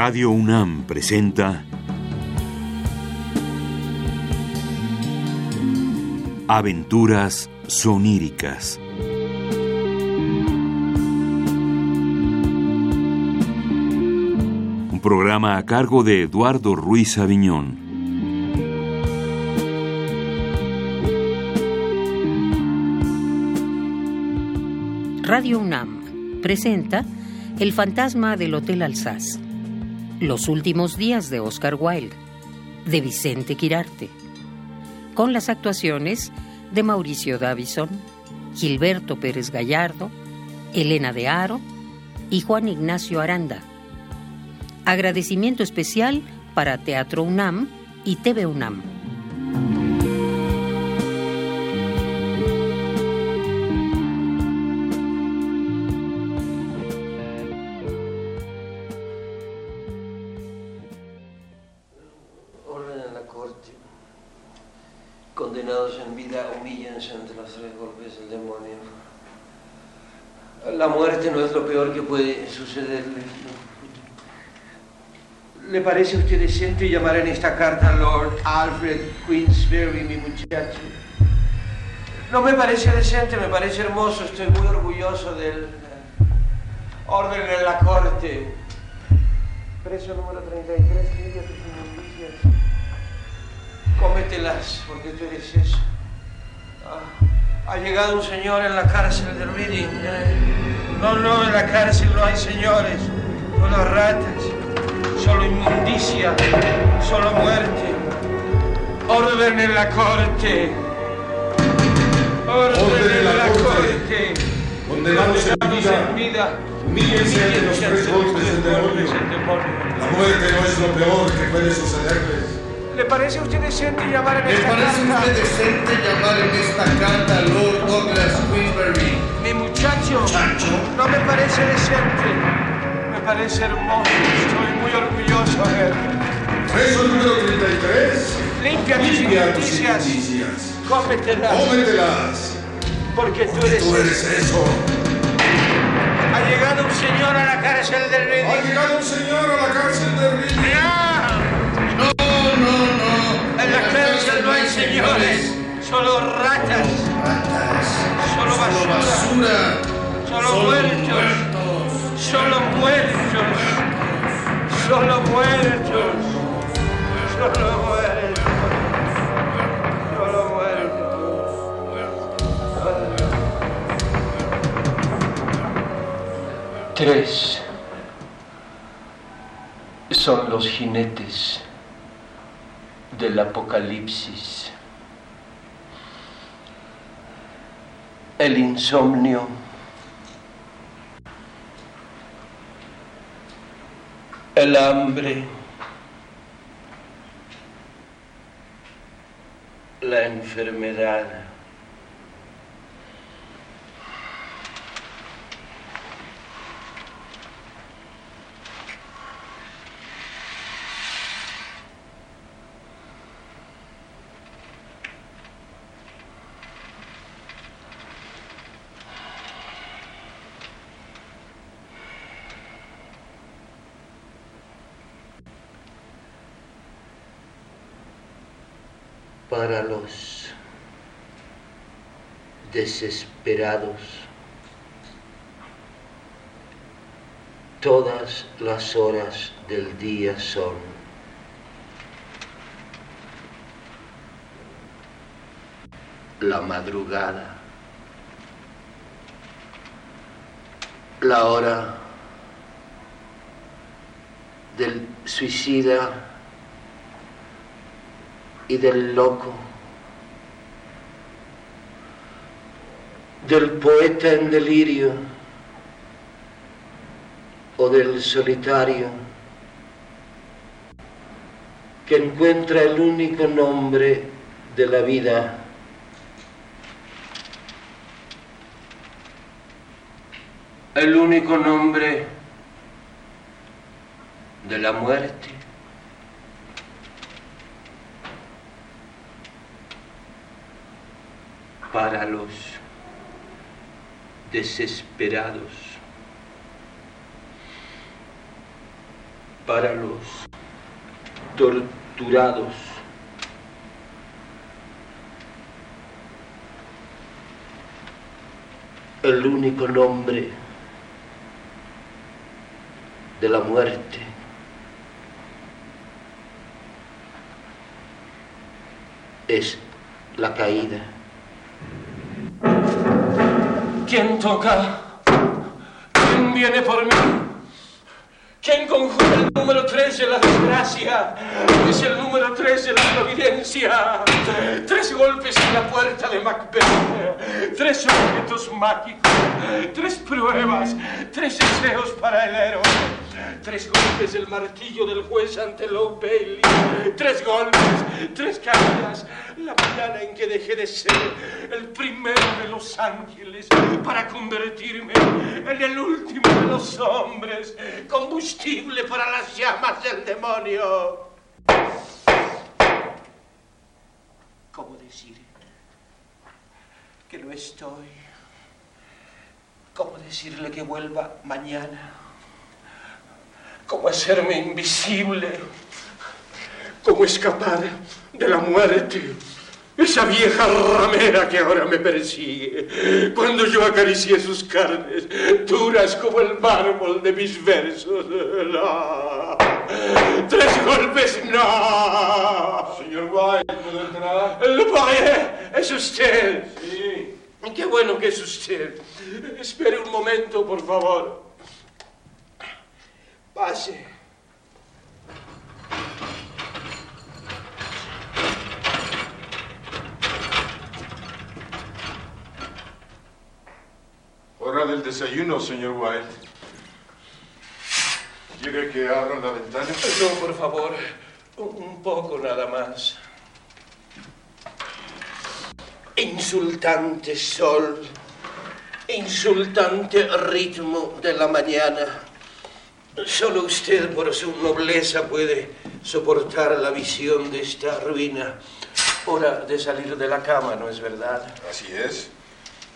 Radio UNAM presenta Aventuras soníricas. Un programa a cargo de Eduardo Ruiz Aviñón. Radio UNAM presenta El fantasma del Hotel Alsace. Los últimos días de Oscar Wilde, de Vicente Quirarte, con las actuaciones de Mauricio Davison, Gilberto Pérez Gallardo, Elena de Aro y Juan Ignacio Aranda. Agradecimiento especial para Teatro UNAM y TV UNAM. Parece usted decente llamar en esta carta Lord Alfred Queensberry, mi muchacho? No me parece decente, me parece hermoso, estoy muy orgulloso del orden en la corte. Preso número 33, limpia tus. Cómetelas, porque tú eres eso. Ah, ha llegado un señor en la cárcel de Reading. eh. No, no, en la cárcel no hay señores, solo ratas, solo inmundicia, solo muerte. Orden en la corte. Orden en la corte. Condenados en vida, humíllense ante los tres golpes del demonio. La muerte no es lo peor que puede sucederles. ¿Le parece a usted decente llamar en ¿Le esta parece a carta? usted decente llamar en esta carta a Lord Douglas Queensberry? Mi muchacho, no me parece decente. Me parece hermoso. Estoy muy orgulloso de él. Preso número 33. Limpia Limpia tus inmundicias. Cómetelas. Cómetelas. Porque tú eres. Tú eres eso. Ha llegado un señor a la cárcel del Ha Reading. llegado un señor a la cárcel de Reading. ¡No! No, no. En la cárcel no hay señores. Solo ratas. Ratas. Solo Solo basura. basura. Solo Solo muertos. muertos. Solo muertos. Solo muertos. Solo muertos. Solo muertos. Tres son los jinetes del apocalipsis. El insomnio. El hambre. La enfermedad. Para los desesperados. Todas las horas del día son la madrugada, la hora del suicida y del loco, del poeta en delirio o del solitario que encuentra el único nombre de la vida. El único nombre de la muerte. Para los desesperados. para los torturados. El único nombre de la muerte. Es la caída. ¿Quién toca? ¿Quién viene por mí? ¿Quién conjura el número 3 de la desgracia? Es el número 3 de la providencia. Tres golpes en la puerta de Macbeth. Tres objetos mágicos. Tres pruebas. Tres deseos para el héroe. Tres golpes del martillo del juez ante Low Bailey. Tres golpes, tres caídas. La mañana en que dejé de ser el primero de los ángeles para convertirme en el último de los hombres. Combustible para las llamas del demonio. ¿Cómo decir que no estoy? ¿Cómo decirle que vuelva mañana? ¿Cómo hacerme invisible? ¿Cómo escapar de la muerte? Esa vieja ramera que ahora me persigue. Cuando yo acaricié sus carnes, duras como el mármol de mis versos. No. Tres golpes, no. Señor White, ¿puedo entrar? Le Poirier, es usted. Sí. Qué bueno que es usted. Espere un momento, por favor. Pase. Hora del desayuno, señor White. ¿Quiere que abra la ventana? No, por favor. Un poco nada más. Insultante sol. Insultante ritmo de la mañana. Solo usted, por su nobleza, puede soportar la visión de esta ruina. Hora de salir de la cama, ¿no es verdad? Así es.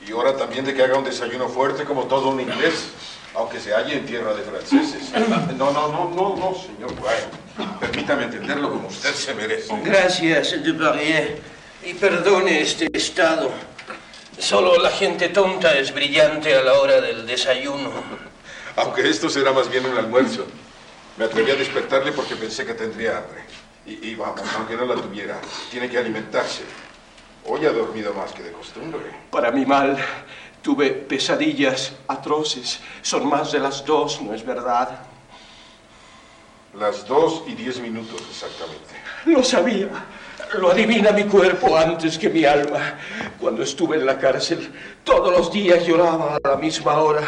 Y hora también de que haga un desayuno fuerte como todo un inglés, aunque se halle en tierra de franceses. No, no, no, no, no, señor White. Permítame entenderlo como usted se merece. Gracias, Duparrier. Y perdone este estado. Solo la gente tonta es brillante a la hora del desayuno. Aunque esto será más bien un almuerzo. Me atreví a despertarle porque pensé que tendría hambre. Y, y vamos, aunque no la tuviera, tiene que alimentarse. Hoy ha dormido más que de costumbre. Para mi mal, tuve pesadillas atroces. Son más de las dos, ¿no es verdad? Las dos y diez minutos exactamente. Lo sabía. Lo adivina mi cuerpo antes que mi alma. Cuando estuve en la cárcel, todos los días lloraba a la misma hora.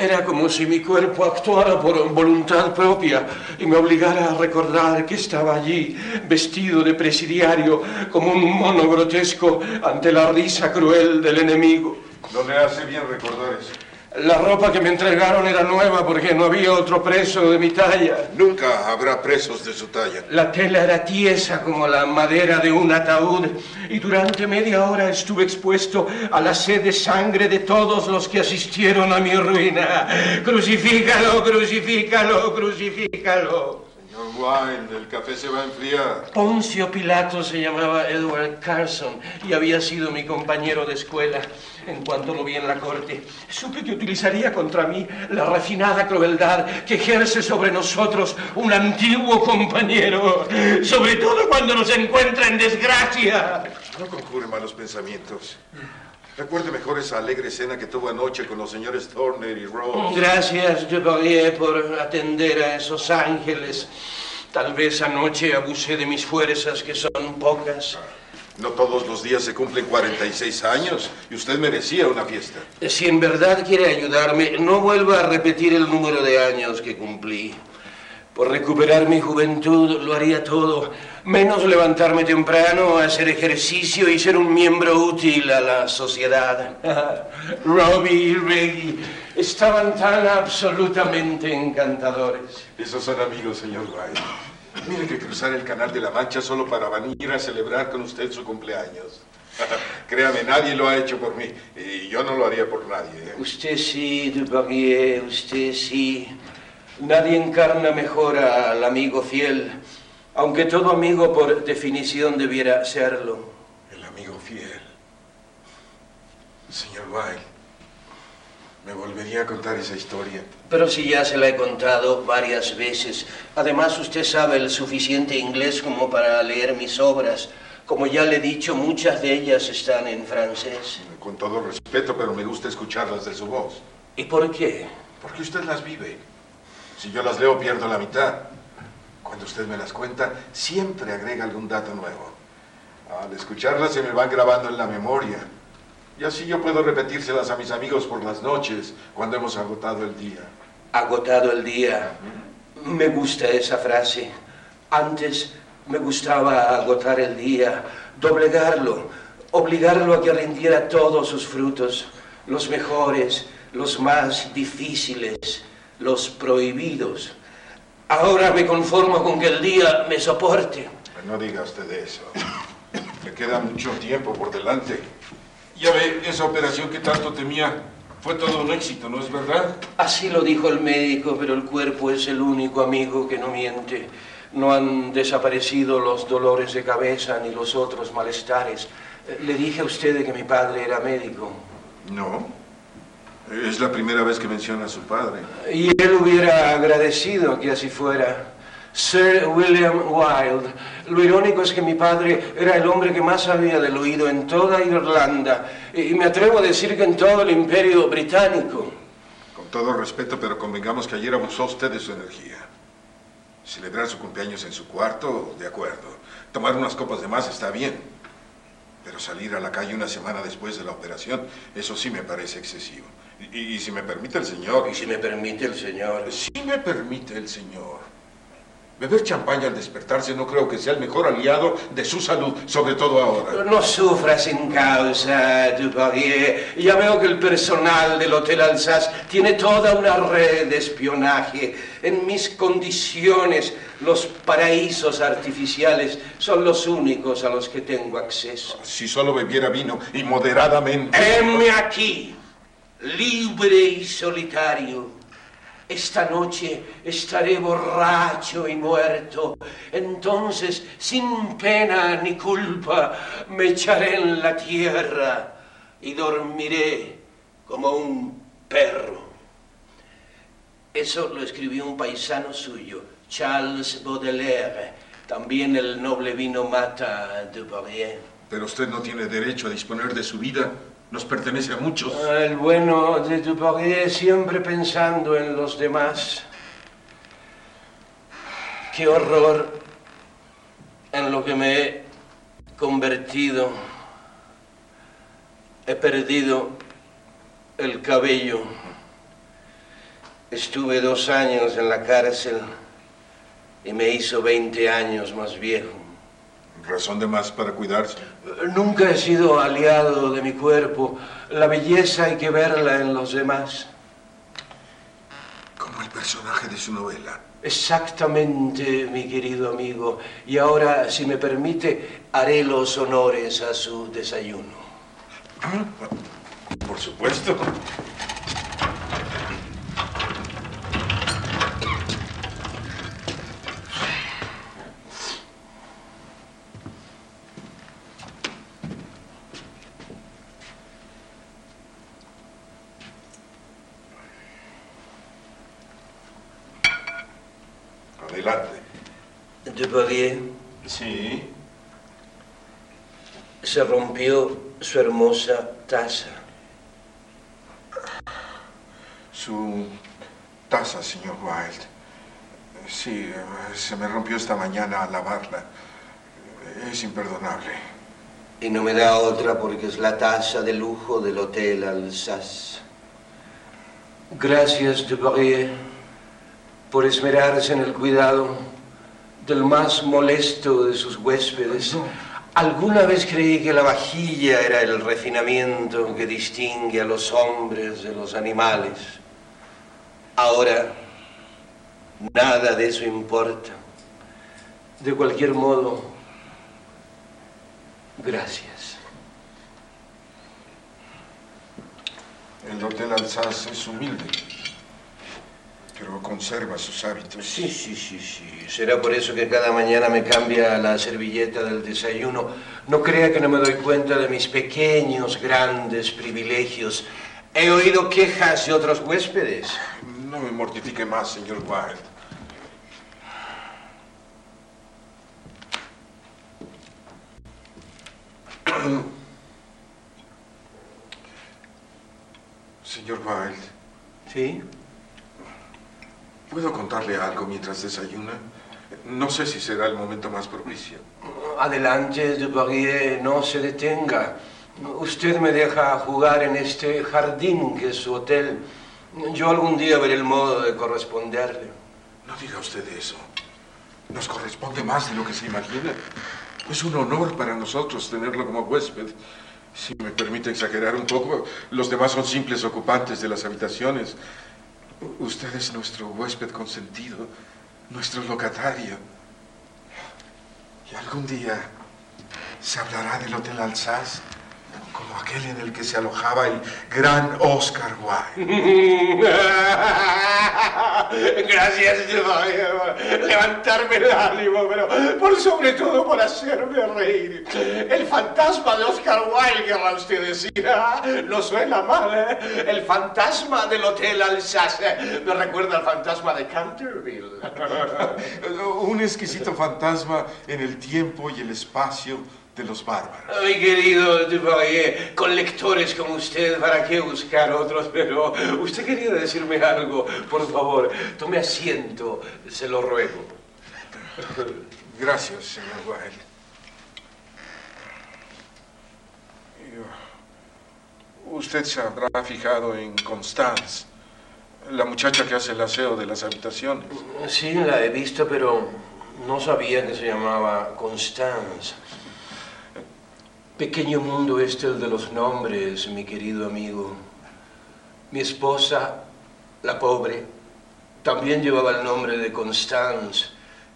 Era como si mi cuerpo actuara por voluntad propia y me obligara a recordar que estaba allí, vestido de presidiario, como un mono grotesco ante la risa cruel del enemigo. No le hace bien recordar eso. La ropa que me entregaron era nueva porque no había otro preso de mi talla. Nunca habrá presos de su talla. La tela era tiesa como la madera de un ataúd y durante media hora estuve expuesto a la sed de sangre de todos los que asistieron a mi ruina. Crucifícalo, crucifícalo, crucifícalo. Señor Wine, el café se va a enfriar. Poncio Pilato se llamaba Edward Carson y había sido mi compañero de escuela. En cuanto lo vi en la corte, supe que utilizaría contra mí la refinada crueldad que ejerce sobre nosotros un antiguo compañero, sobre todo cuando nos encuentra en desgracia. No conjure malos pensamientos. Recuerde mejor esa alegre cena que tuvo anoche con los señores Turner y Rose. Gracias, Duvalier, por atender a esos ángeles. Tal vez anoche abusé de mis fuerzas, que son pocas. No todos los días se cumplen 46 años y usted merecía una fiesta. Si en verdad quiere ayudarme, no vuelva a repetir el número de años que cumplí. Por recuperar mi juventud lo haría todo, menos levantarme temprano, hacer ejercicio y ser un miembro útil a la sociedad. Robbie y Reggie estaban tan absolutamente encantadores. Esos son amigos, señor White. Mire que cruzar el canal de la Mancha solo para venir a celebrar con usted su cumpleaños. Créame, nadie lo ha hecho por mí y yo no lo haría por nadie. ¿eh? Usted sí, Duvalier, usted sí. Nadie encarna mejor al amigo fiel, aunque todo amigo por definición debiera serlo. El amigo fiel. Señor Wilde, me volvería a contar esa historia. Pero si ya se la he contado varias veces. Además, usted sabe el suficiente inglés como para leer mis obras. Como ya le he dicho, muchas de ellas están en francés. Con todo respeto, pero me gusta escucharlas de su voz. ¿Y por qué? Porque usted las vive. Si yo las leo, pierdo la mitad. Cuando usted me las cuenta, siempre agrega algún dato nuevo. Al escucharlas se me van grabando en la memoria. Y así yo puedo repetírselas a mis amigos por las noches, cuando hemos agotado el día. Agotado el día. Me gusta esa frase. Antes me gustaba agotar el día, doblegarlo, obligarlo a que rindiera todos sus frutos, los mejores, los más difíciles, los prohibidos. Ahora me conformo con que el día me soporte. No diga usted eso. Me queda mucho tiempo por delante. Ya ve, esa operación que tanto temía fue todo un éxito, ¿no es verdad? Así lo dijo el médico, pero el cuerpo es el único amigo que no miente. No han desaparecido los dolores de cabeza ni los otros malestares. Eh, Le dije a usted que mi padre era médico. No. Es la primera vez que menciona a su padre. Y él hubiera agradecido que así fuera. Sir William Wilde. Lo irónico es que mi padre era el hombre que más sabía del oído en toda Irlanda. Y me atrevo a decir que en todo el imperio británico. Con todo respeto, pero convengamos que ayer abusó usted de su energía. Celebrar su cumpleaños en su cuarto, de acuerdo. Tomar unas copas de más está bien. Pero salir a la calle una semana después de la operación, eso sí me parece excesivo. Y, y si me permite el señor... Y si me permite el señor. Si me permite el señor. Beber champaña al despertarse no creo que sea el mejor aliado de su salud, sobre todo ahora. No sufra sin causa, Duparier. Ya veo que el personal del Hotel Alsace tiene toda una red de espionaje. En mis condiciones, los paraísos artificiales son los únicos a los que tengo acceso. Si solo bebiera vino y moderadamente... Heme aquí, libre y solitario. Esta noche estaré borracho y muerto. Entonces, sin pena ni culpa, me echaré en la tierra y dormiré como un perro. Eso lo escribió un paisano suyo, Charles Baudelaire. También el noble vino mata a Duparier. Pero usted no tiene derecho a disponer de su vida. Nos pertenece a muchos. El bueno de Duparier siempre pensando en los demás. Qué horror en lo que me he convertido. He perdido el cabello. Estuve dos años en la cárcel y me hizo 20 años más viejo. Razón de más para cuidarse. Nunca he sido aliado de mi cuerpo. La belleza hay que verla en los demás. Como el personaje de su novela. Exactamente, mi querido amigo. Y ahora, si me permite, haré los honores a su desayuno. Por supuesto. Adelante. Sí. se rompió su hermosa taza. Su taza, señor Wilde. Sí, se me rompió esta mañana al lavarla. Es imperdonable. Y no me da otra porque es la taza de lujo del Hotel Alsace. Gracias, Duparier, por esmerarse en el cuidado del más molesto de sus huéspedes. Alguna vez creí que la vajilla era el refinamiento que distingue a los hombres de los animales. Ahora, nada de eso importa. De cualquier modo, gracias. El Hotel Alsace es humilde. Pero conserva sus hábitos. Sí, sí, sí, sí. Será por eso que cada mañana me cambia la servilleta del desayuno. No crea que no me doy cuenta de mis pequeños, grandes privilegios. He oído quejas de otros huéspedes. No me mortifique más, señor Wilde. Señor Wilde, ¿Sí? ¿Puedo contarle algo mientras desayuna? No sé si será el momento más propicio. Adelante, Dupoirier, no se detenga. Usted me deja jugar en este jardín que es su hotel. Yo algún día veré el modo de corresponderle. No diga usted eso. Nos corresponde más de lo que se imagina. Es un honor para nosotros tenerlo como huésped. Si me permite exagerar un poco, los demás son simples ocupantes de las habitaciones. Usted es nuestro huésped consentido, nuestro locatario. Y algún día se hablará del Hotel Alsace como aquel en el que se alojaba el gran Oscar Wilde. Gracias, por levantarme el ánimo, pero por sobre todo por hacerme reír. El fantasma de Oscar Wilde, querrá usted decir. Ah, No suena mal, ¿eh? El fantasma del Hotel Alsace. Me recuerda al fantasma de Canterville. Un exquisito fantasma en el tiempo y el espacio de los bárbaros. Mi querido Dupoirier, con lectores como usted, ¿para qué buscar otros? Pero usted quería decirme algo, por favor, tome asiento, se lo ruego. Gracias, señor Wilde. Yo- Usted se habrá fijado en Constance, la muchacha que hace el aseo de las habitaciones. Sí, la he visto, pero no sabía que se llamaba Constance. Pequeño mundo este el de los nombres, mi querido amigo. Mi esposa, la pobre, también llevaba el nombre de Constance.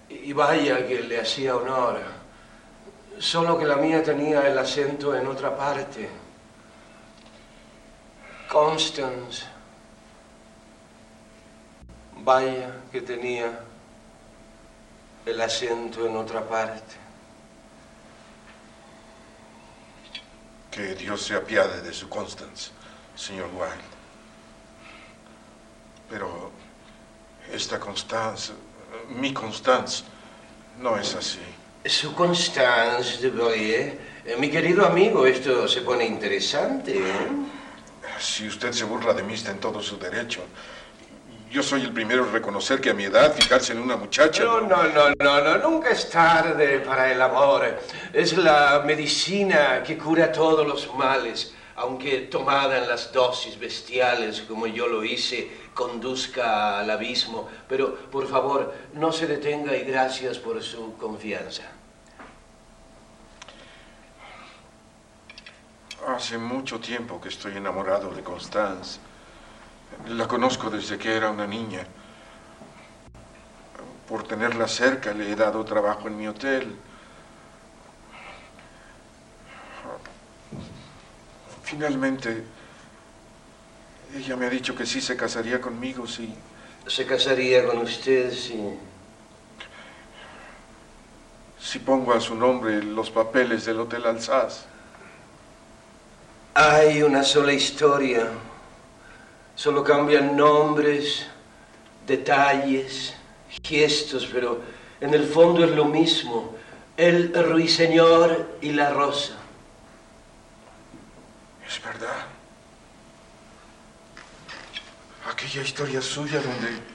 Y vaya que le hacía honor. Solo que la mía tenía el acento en otra parte. Constance. Vaya que tenía el acento en otra parte. Que Dios se apiade de su Constance, señor Wilde. Pero esta Constance, mi Constance, no es así. Su Constance de Boyer, eh, mi querido amigo, esto se pone interesante. ¿eh? Si usted se burla de mí, está en todo su derecho. Yo soy el primero en reconocer que a mi edad fijarse en una muchacha... No, no, no, no, no, nunca es tarde para el amor. Es la medicina que cura todos los males, aunque tomada en las dosis bestiales como yo lo hice, conduzca al abismo. Pero, por favor, no se detenga y gracias por su confianza. Hace mucho tiempo que estoy enamorado de Constance. La conozco desde que era una niña. Por tenerla cerca le he dado trabajo en mi hotel. Finalmente, ella me ha dicho que sí se casaría conmigo si, Se casaría con usted si... si pongo a su nombre los papeles del Hotel Alsace. Hay una sola historia. Solo cambian nombres, detalles, gestos, pero en el fondo es lo mismo. El ruiseñor y la rosa. Es verdad. Aquella historia suya donde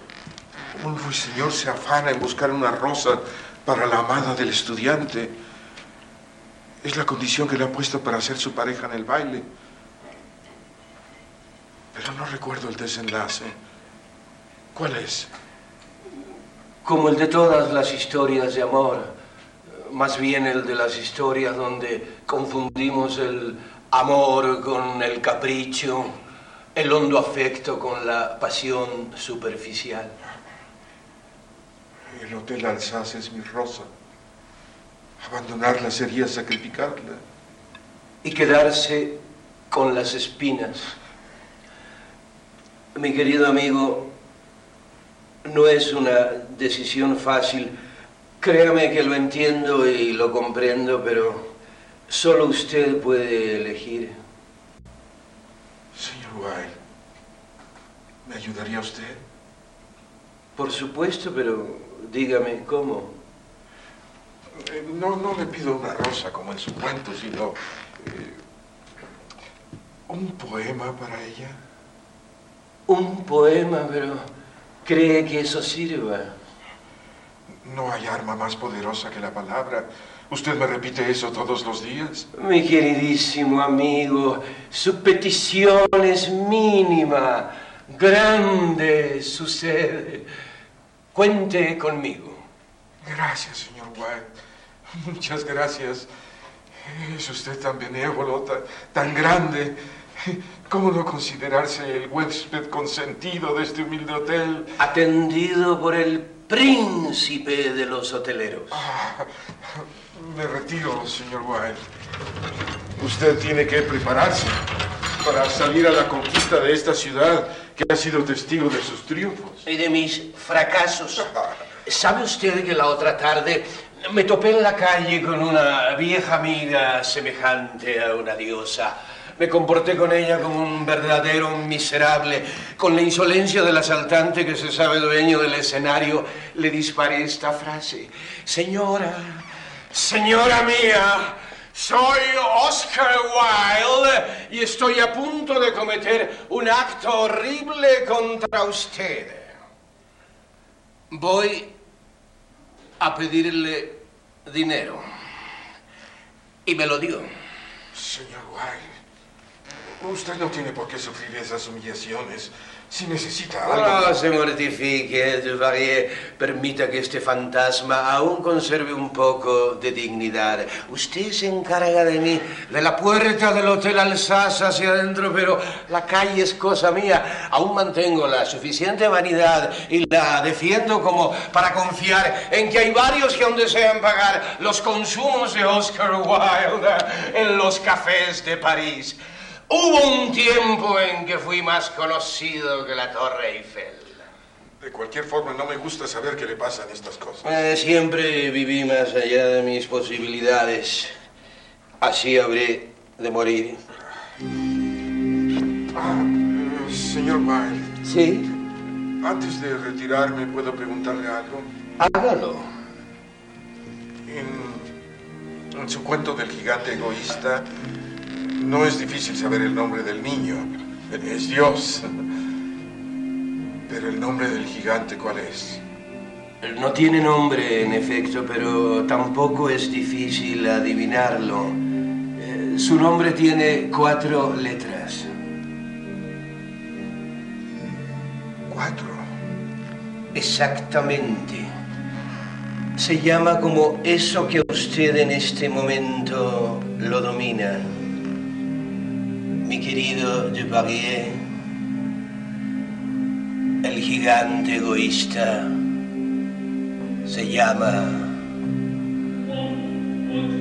un ruiseñor se afana en buscar una rosa para la amada del estudiante es la condición que le ha puesto para ser su pareja en el baile. Pero no recuerdo el desenlace. ¿Cuál es? Como el de todas las historias de amor. Más bien el de las historias donde confundimos el amor con el capricho, el hondo afecto con la pasión superficial. El Hotel Alsace es mi rosa. Abandonarla sería sacrificarla. y quedarse con las espinas. Mi querido amigo, No es una decisión fácil. Créame que lo entiendo y lo comprendo, pero solo usted puede elegir. Señor Wilde, ¿me ayudaría usted? Por supuesto, pero dígame cómo. Eh, No, no le pido una rosa como en su cuento, sino eh, un poema para ella. Un poema, pero ¿cree que eso sirva? No hay arma más poderosa que la palabra. ¿Usted me repite eso todos los días? Mi queridísimo amigo, su petición es mínima, grande sucede. Cuente conmigo. Gracias, señor Wilde. Muchas gracias. Es usted tan benévolo, tan, tan grande. ¿Cómo no considerarse el huésped consentido de este humilde hotel? Atendido por el príncipe de los hoteleros. Ah, me retiro, señor Wilde. Usted tiene que prepararse para salir a la conquista de esta ciudad que ha sido testigo de sus triunfos. Y de mis fracasos. ¿Sabe usted que la otra tarde me topé en la calle con una vieja amiga semejante a una diosa? Me comporté con ella como un verdadero miserable. Con la insolencia del asaltante que se sabe dueño del escenario, le disparé esta frase. Señora, señora mía, soy Oscar Wilde y estoy a punto de cometer un acto horrible contra usted. Voy a pedirle dinero. Y me lo dio. Señor Wilde, usted no tiene por qué sufrir esas humillaciones. Si necesita algo... No se mortifique, Duvalier. Permita que este fantasma aún conserve un poco de dignidad. Usted se encarga de mí, de la puerta del Hotel Alsace hacia adentro, pero la calle es cosa mía. Aún mantengo la suficiente vanidad y la defiendo como para confiar en que hay varios que aún desean pagar los consumos de Oscar Wilde en los cafés de París. Hubo un tiempo en que fui más conocido que la Torre Eiffel. De cualquier forma, no me gusta saber qué le pasan estas cosas. Eh, siempre viví más allá de mis posibilidades. Así habré de morir. Ah, eh, señor Wilde, ¿Sí? antes de retirarme, ¿puedo preguntarle algo? Hágalo. En, en su cuento del gigante egoísta, no es difícil saber el nombre del niño. Es Dios. Pero el nombre del gigante, ¿cuál es? No tiene nombre, en efecto, pero tampoco es difícil adivinarlo. Eh, su nombre tiene cuatro letras. Cuatro. Exactamente. Se llama como eso que usted en este momento lo domina. Mi querido Duvalier, el gigante egoísta se llama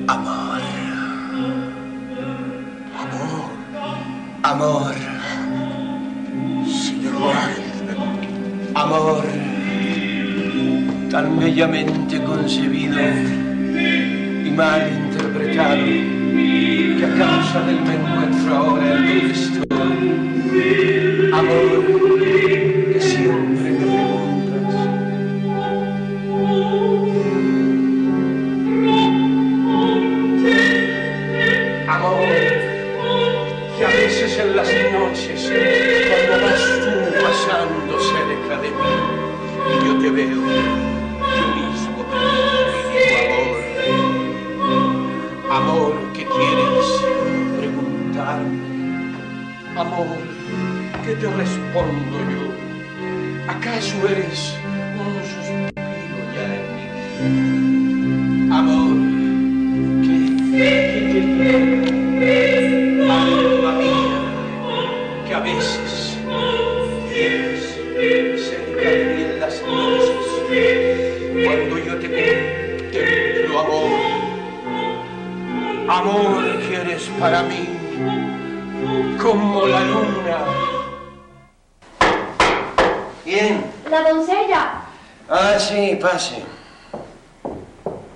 amor. Amor, Amor, señor amor, tan bellamente concebido y mal interpretado causa del me encuentro ahora en donde estoy. Amor, que siempre me preguntas. Amor, que a veces en las noches, cuando vas tú pasando cerca de mí, y yo te veo, ¿qué te respondo yo? ¿Acaso eres un suspiro ya en mí? Amor, que, que te quiero. Alma mía, que a veces vienes Pase.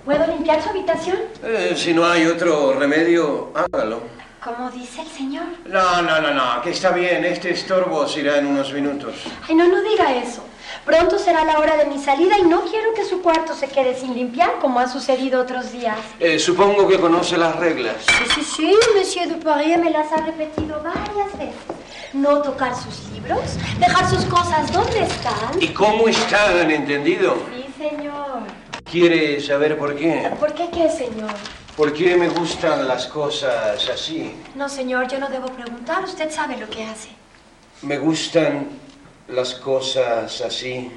¿Puedo limpiar su habitación? Eh, si no hay otro remedio, hágalo. Como dice el señor. No, no, no, no, que está bien. Este estorbo se irá en unos minutos. Ay, no, no diga eso. Pronto será la hora de mi salida y no quiero que su cuarto se quede sin limpiar como ha sucedido otros días. Eh, supongo que conoce las reglas. Sí, sí, sí, Monsieur Dupoirier me las ha repetido varias veces. No tocar sus libros, dejar sus cosas donde están. ¿Y cómo están, entendido? Sí, señor. ¿Quiere saber por qué? ¿Por qué qué, señor? ¿Por qué me gustan las cosas así? No, señor, yo no debo preguntar. Usted sabe lo que hace. Me gustan las cosas así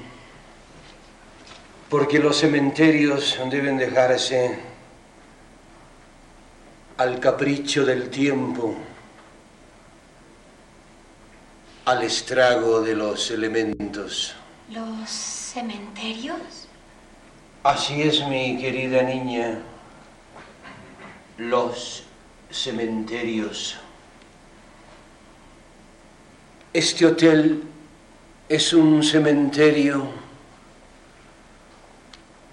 porque los cementerios deben dejarse al capricho del tiempo, al estrago de los elementos. ¿Los cementerios? Así es, mi querida niña, los cementerios. Este hotel es un cementerio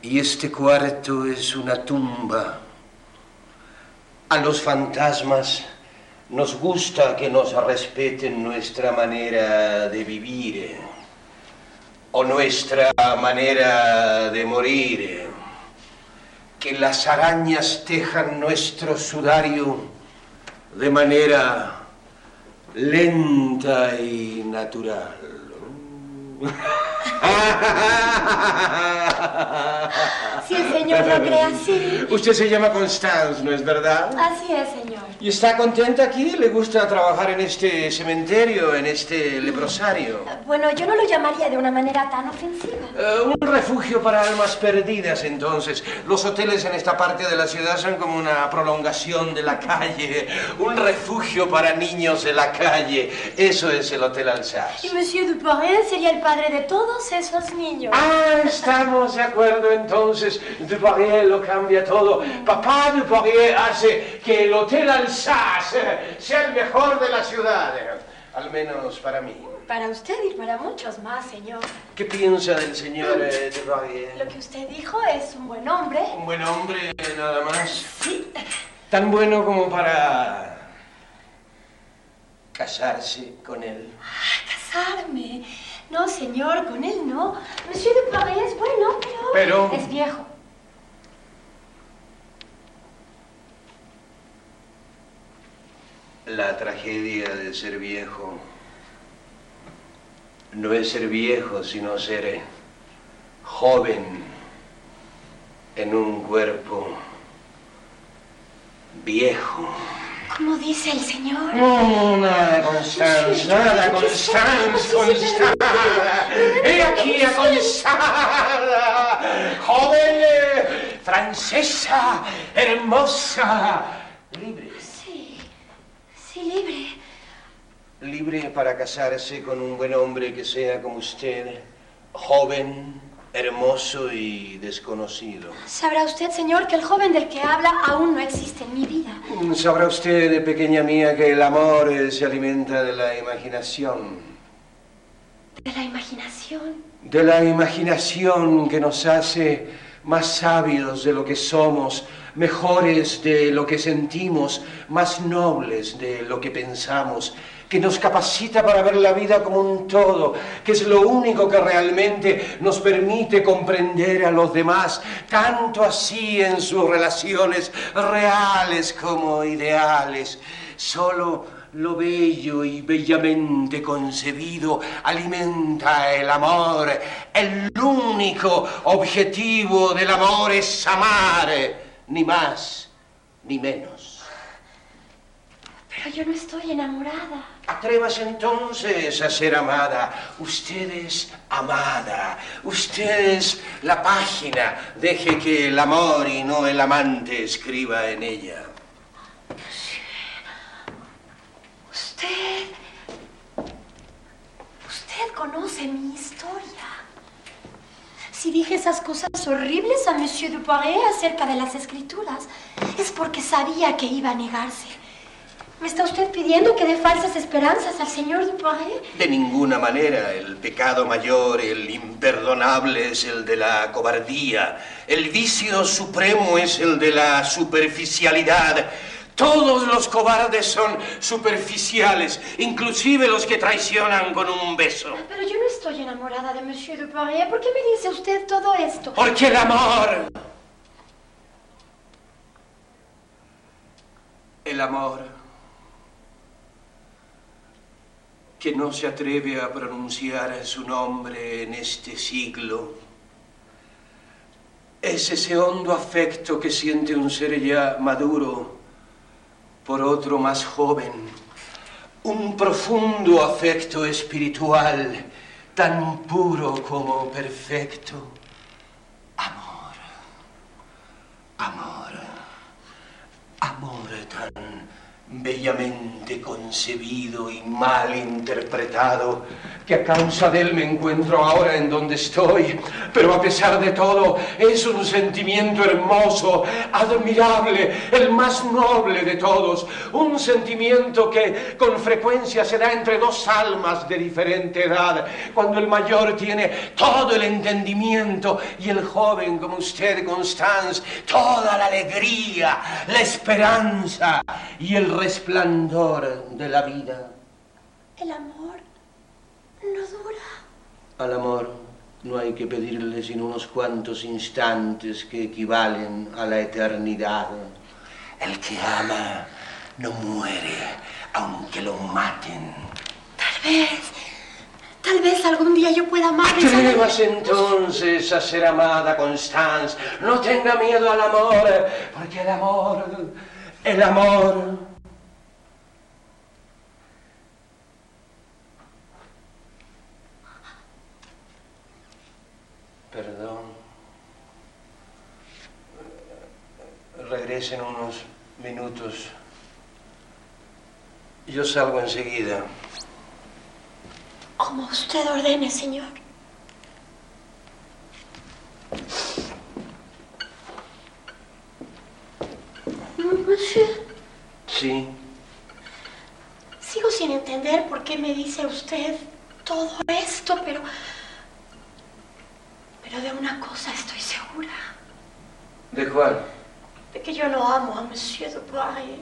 y este cuarto es una tumba. A los fantasmas nos gusta que nos respeten nuestra manera de vivir o nuestra manera de morir. Que las arañas tejan nuestro sudario de manera lenta y natural. Si el señor lo cree así. Usted se llama Constance, ¿no es verdad? Así es, señor. ¿Y está contenta aquí? ¿Le gusta trabajar en este cementerio, en este leprosario? Bueno, yo no lo llamaría de una manera tan ofensiva. Eh, un refugio para almas perdidas, entonces. Los hoteles en esta parte de la ciudad son como una prolongación de la calle. Un refugio para niños de la calle. Eso es el Hotel Alsace. Y Monsieur Dupoirier sería el padre de todos esos niños. Ah, estamos de acuerdo entonces. Dupoirier lo cambia todo. Papá Dupoirier hace que el Hotel Alsace sea el mejor de la ciudad. Al menos para mí. Para usted y para muchos más, señor. ¿Qué piensa del señor eh, Dupoirier? Lo que usted dijo es un buen hombre. Un buen hombre, nada más. Sí. Tan bueno como para casarse con él. Casarme. No, señor, con él no. Monsieur Dupoirier es bueno, pero... Pero- Es viejo. La tragedia de ser viejo no es ser viejo, sino ser joven en un cuerpo viejo. ¿Cómo dice el señor? No, nada, Constance, nada, Constance, Constance. He aquí a Constance, joven, francesa, hermosa, libre. Sí. Sí, libre. Libre para casarse con un buen hombre que sea como usted, joven, hermoso y desconocido. Sabrá usted, señor, que el joven del que habla aún no existe en mi vida. Sabrá usted, pequeña mía, que el amor eh, se alimenta de la imaginación. De la imaginación. de la imaginación que nos hace más sabios de lo que somos, mejores de lo que sentimos, más nobles de lo que pensamos, que nos capacita para ver la vida como un todo, que es lo único que realmente nos permite comprender a los demás, tanto así en sus relaciones reales como ideales. Solo lo bello y bellamente concebido alimenta el amor. El único objetivo del amor es amar, ni más ni menos. Pero yo no estoy enamorada. Atrévase entonces a ser amada. Usted es amada. Usted es la página. Deje que el amor y no el amante escriba en ella. Usted... Usted conoce mi historia. Si dije esas cosas horribles a Monsieur Dupoirier acerca de las escrituras, es porque sabía que iba a negarse. ¿Me está usted pidiendo que dé falsas esperanzas al señor Dupoiré? De ninguna manera. El pecado mayor, el imperdonable, es el de la cobardía. El vicio supremo es el de la superficialidad. Todos los cobardes son superficiales, inclusive los que traicionan con un beso. Pero yo no estoy enamorada de Monsieur Dupoiré. ¿Por qué me dice usted todo esto? Porque el amor... El amor que no se atreve a pronunciar su nombre en este siglo. Es ese hondo afecto que siente un ser ya maduro por otro más joven. Un profundo afecto espiritual, tan puro como perfecto. Amor, amor, amor tan bellamente concebido y mal interpretado, que a causa de él me encuentro ahora en donde estoy, pero a pesar de todo es un sentimiento hermoso, admirable, el más noble de todos, un sentimiento que con frecuencia se da entre dos almas de diferente edad, cuando el mayor tiene todo el entendimiento y el joven como usted, Constance, toda la alegría, la esperanza y el resplandor de la vida. El amor no dura. Al amor no hay que pedirle sino unos cuantos instantes que equivalen a la eternidad. El que ama no muere aunque lo maten. Tal vez, tal vez algún día yo pueda amar. Atrevas entonces a ser amada, Constance. No tenga miedo al amor, porque el amor, el amor Perdón. Regresen unos minutos. Yo salgo enseguida. Como usted ordene, señor. Monsieur. Sí. Sigo sin entender por qué me dice usted todo esto, pero pero de una cosa estoy segura. ¿De cuál? De que yo no amo a Monsieur Dupoirier.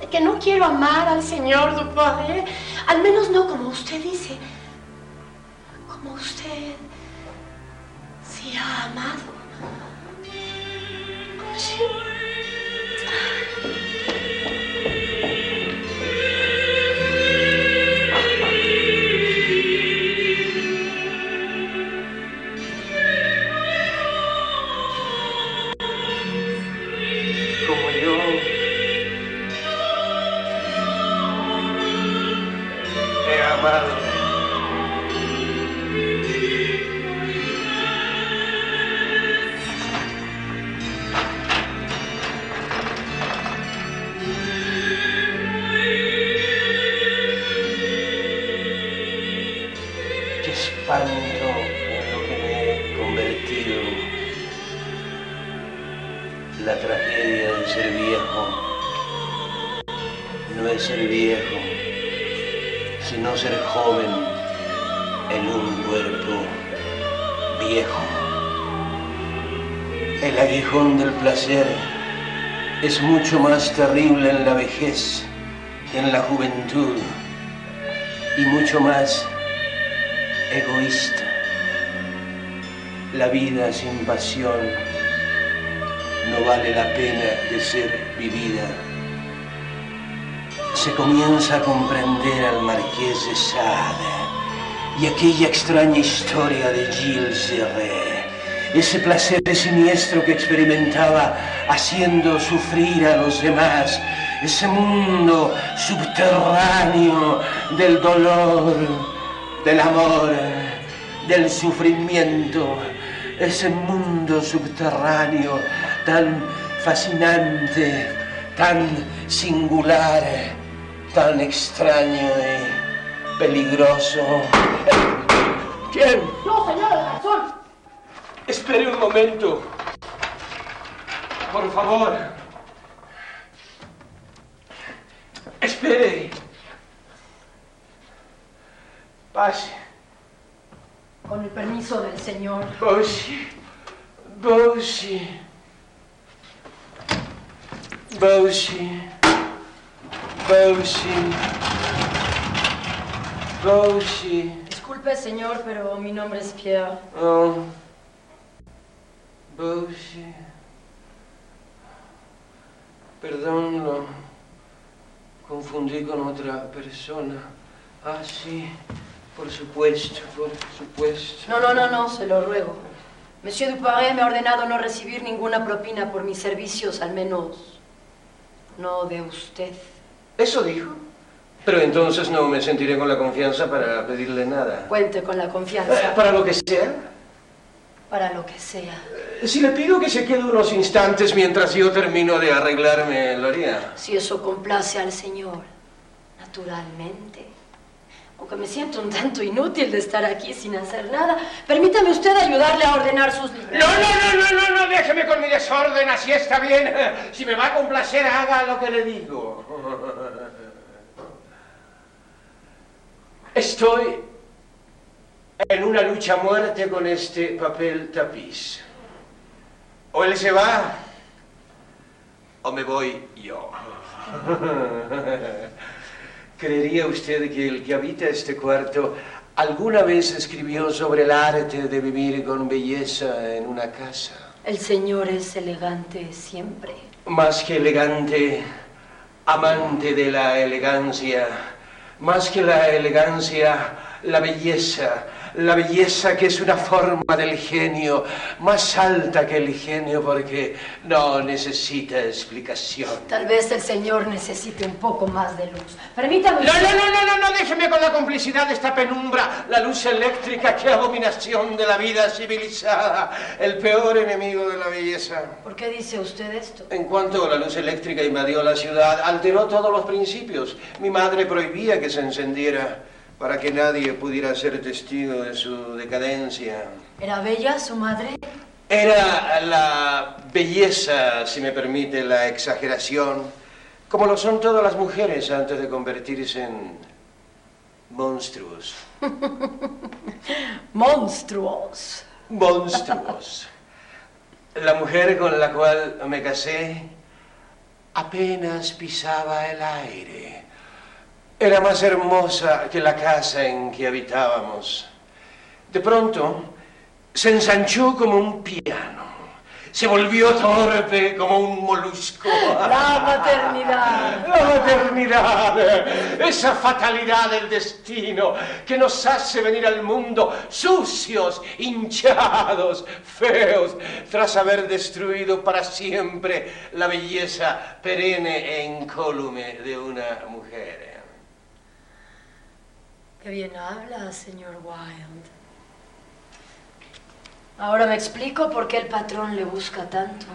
De que no quiero amar al señor Dupoirier. Al menos no como usted dice. Como usted sí ha amado. Monsieur. Es mucho más terrible en la vejez que en la juventud y mucho más egoísta. La vida sin pasión no vale la pena de ser vivida. Se comienza a comprender al marqués de Sade y aquella extraña historia de Gilles Serret ese placer siniestro que experimentaba haciendo sufrir a los demás, ese mundo subterráneo del dolor, del amor, del sufrimiento, ese mundo subterráneo tan fascinante, tan singular, tan extraño y peligroso. ¿Quién? No, señor, razón. Espere un momento. Por favor. espere. Pase. Con el permiso del señor. Bosie. Bosie. Bosie. Bosie. Bosie. Disculpe, señor, pero mi nombre es Pierre. Oh. Bosie. Perdón, lo confundí con otra persona. Ah, sí. Por supuesto, por supuesto. No, no, no, no, se lo ruego. Monsieur Duparé me ha ordenado no recibir ninguna propina por mis servicios, al menos no de usted. ¿Eso dijo? Pero entonces no me sentiré con la confianza para pedirle nada. Cuente con la confianza, Para lo que sea. Para lo que sea. Si le pido que se quede unos instantes mientras yo termino de arreglarme, lo haría. Si eso complace al señor, naturalmente. Aunque me siento un tanto inútil de estar aquí sin hacer nada, permítame usted ayudarle a ordenar sus libros. No, no, no, no, no, no, déjeme con mi desorden, así está bien. Si me va a complacer, haga lo que le digo. Estoy en una lucha a muerte con este papel tapiz. O él se va, o me voy yo. ¿Creería usted que el que habita este cuarto alguna vez escribió sobre el arte de vivir con belleza en una casa? El señor es elegante siempre. Más que elegante, amante de la elegancia, más que la elegancia, la belleza, la belleza que es una forma del genio, más alta que el genio porque no necesita explicación. Tal vez el señor necesite un poco más de luz. Permítame No, no, no, no, no, no, déjeme con la complicidad de esta penumbra, la luz eléctrica, qué abominación de la vida civilizada, el peor enemigo de la belleza. ¿Por qué dice usted esto? En cuanto la luz eléctrica invadió la ciudad, alteró todos los principios. Mi madre prohibía que se encendiera para que nadie pudiera ser testigo de su decadencia. ¿Era bella su madre? Era la belleza, si me permite la exageración, como lo son todas las mujeres antes de convertirse en monstruos. Monstruos. Monstruos. La mujer con la cual me casé apenas pisaba el aire. Era más hermosa que la casa en que habitábamos. De pronto se ensanchó como un piano. Se volvió torpe como un molusco. La maternidad. La maternidad, esa fatalidad del destino que nos hace venir al mundo sucios, hinchados, feos, tras haber destruido para siempre la belleza perenne e incólume de una mujer. Qué bien habla, señor Wilde. Ahora me explico por qué el patrón le busca tanto.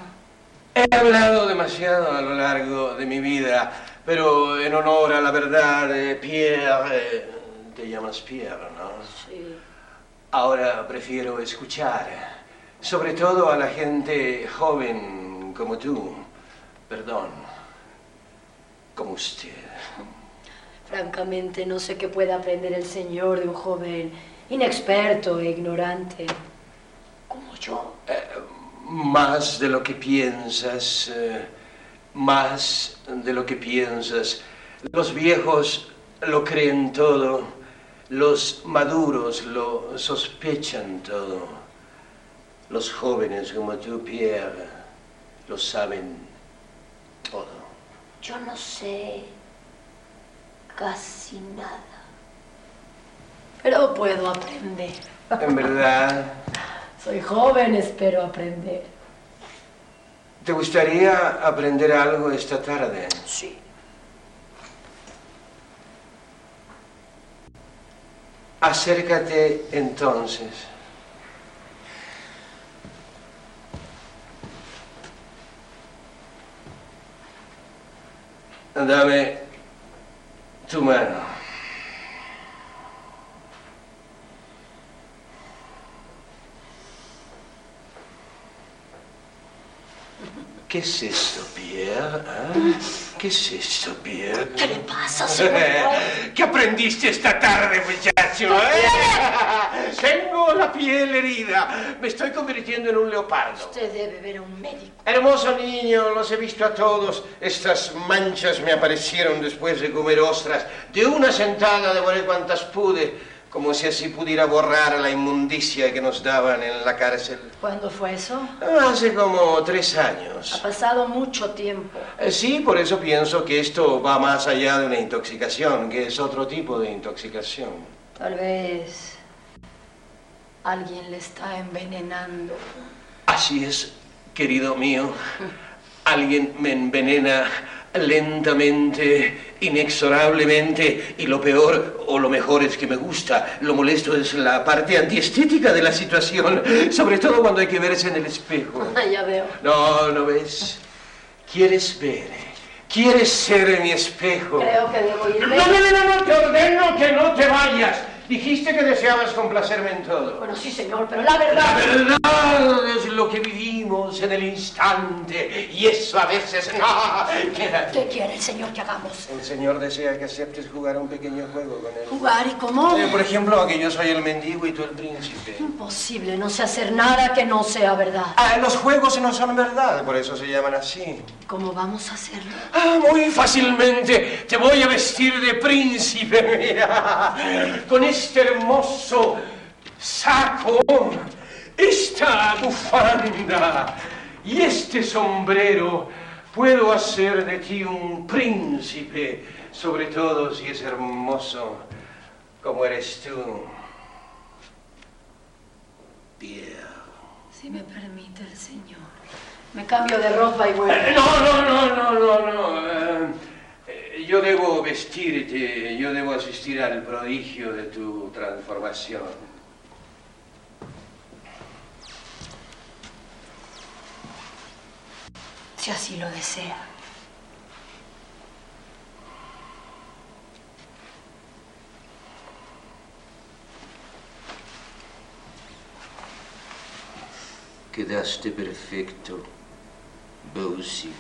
He hablado demasiado a lo largo de mi vida, pero en honor a la verdad, eh, Pierre, eh, te llamas Pierre, ¿no? Sí. Ahora prefiero escuchar, sobre todo a la gente joven como tú, perdón, como usted. Francamente, no sé qué puede aprender el señor de un joven inexperto e ignorante. Como yo. Más de lo que piensas, eh, más de lo que piensas. Los viejos lo creen todo, los maduros lo sospechan todo. Los jóvenes como tú, Pierre, lo saben todo. Yo no sé casi nada. Pero puedo aprender. En verdad, Soy joven, espero aprender. ¿te gustaría aprender algo esta tarde? Sí. Acércate entonces. Dame tu mano. ¿Qué es esto, Pierre? ¿Ah? ¿Qué es esto, Pierre? ¿Qué le pasa, señor Wilde? ¿Qué aprendiste esta tarde, muchacho? eh? Tengo la piel herida. Me estoy convirtiendo en un leopardo. Usted debe ver a un médico. Hermoso niño, los he visto a todos. Estas manchas me aparecieron después de comer ostras. De una sentada devoré cuantas pude, como si así pudiera borrar la inmundicia que nos daban en la cárcel. ¿Cuándo fue eso? Hace como tres Ha años. pasado mucho tiempo. Eh, Sí, por eso pienso que esto va más allá de una intoxicación, que es otro tipo de intoxicación. Tal vez alguien le está envenenando. Así es, querido mío. Alguien me envenena lentamente, inexorablemente, y lo peor, o lo mejor es que me gusta, lo molesto es la parte antiestética de la situación, sobre todo cuando hay que verse en el espejo. Ah, ya veo. No, ¿no ves? ¿Quieres ver? ¿Quieres ser mi espejo? Creo que debo irme. No, no, no, no, no, te ordeno que no te vayas. Dijiste que deseabas complacerme en todo. Bueno, sí, señor, pero la La verdad... verdad es lo que vivimos en el instante y eso a veces no. ¿Qué quiere el señor que hagamos? El señor desea que aceptes jugar un pequeño juego con él. ¿Jugar y cómo? Eh, por ejemplo, que yo soy el mendigo y tú el príncipe. Imposible, no sé hacer nada que no sea verdad. Ah, los juegos no son verdad, por eso se llaman así. ¿Cómo vamos a hacerlo? Ah, muy fácilmente te voy a vestir de príncipe, mira, con este hermoso saco, esta bufanda y este sombrero. Puedo hacer de ti un príncipe, sobre todo si es hermoso como eres tú. Pierre. Si me permite el señor. Me cambio de ropa y vuelvo. Eh, No, no, no, no, no, no. eh, yo debo vestirte, yo debo asistir al prodigio de tu transformación. Si así lo desea. Quedaste perfecto, Bowsy.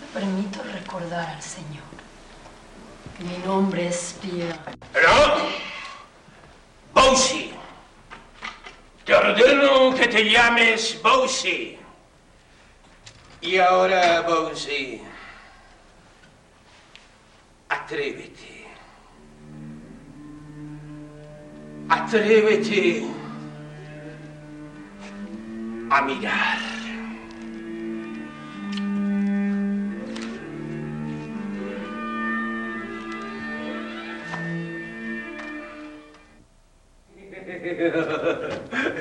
Me permito recordar al señor que mi nombre es Pierre. ¿No? Bowsy. Te ordeno que te llames Bowsy. Y ahora, Bowsy, atrévete. Atrévete a mirar.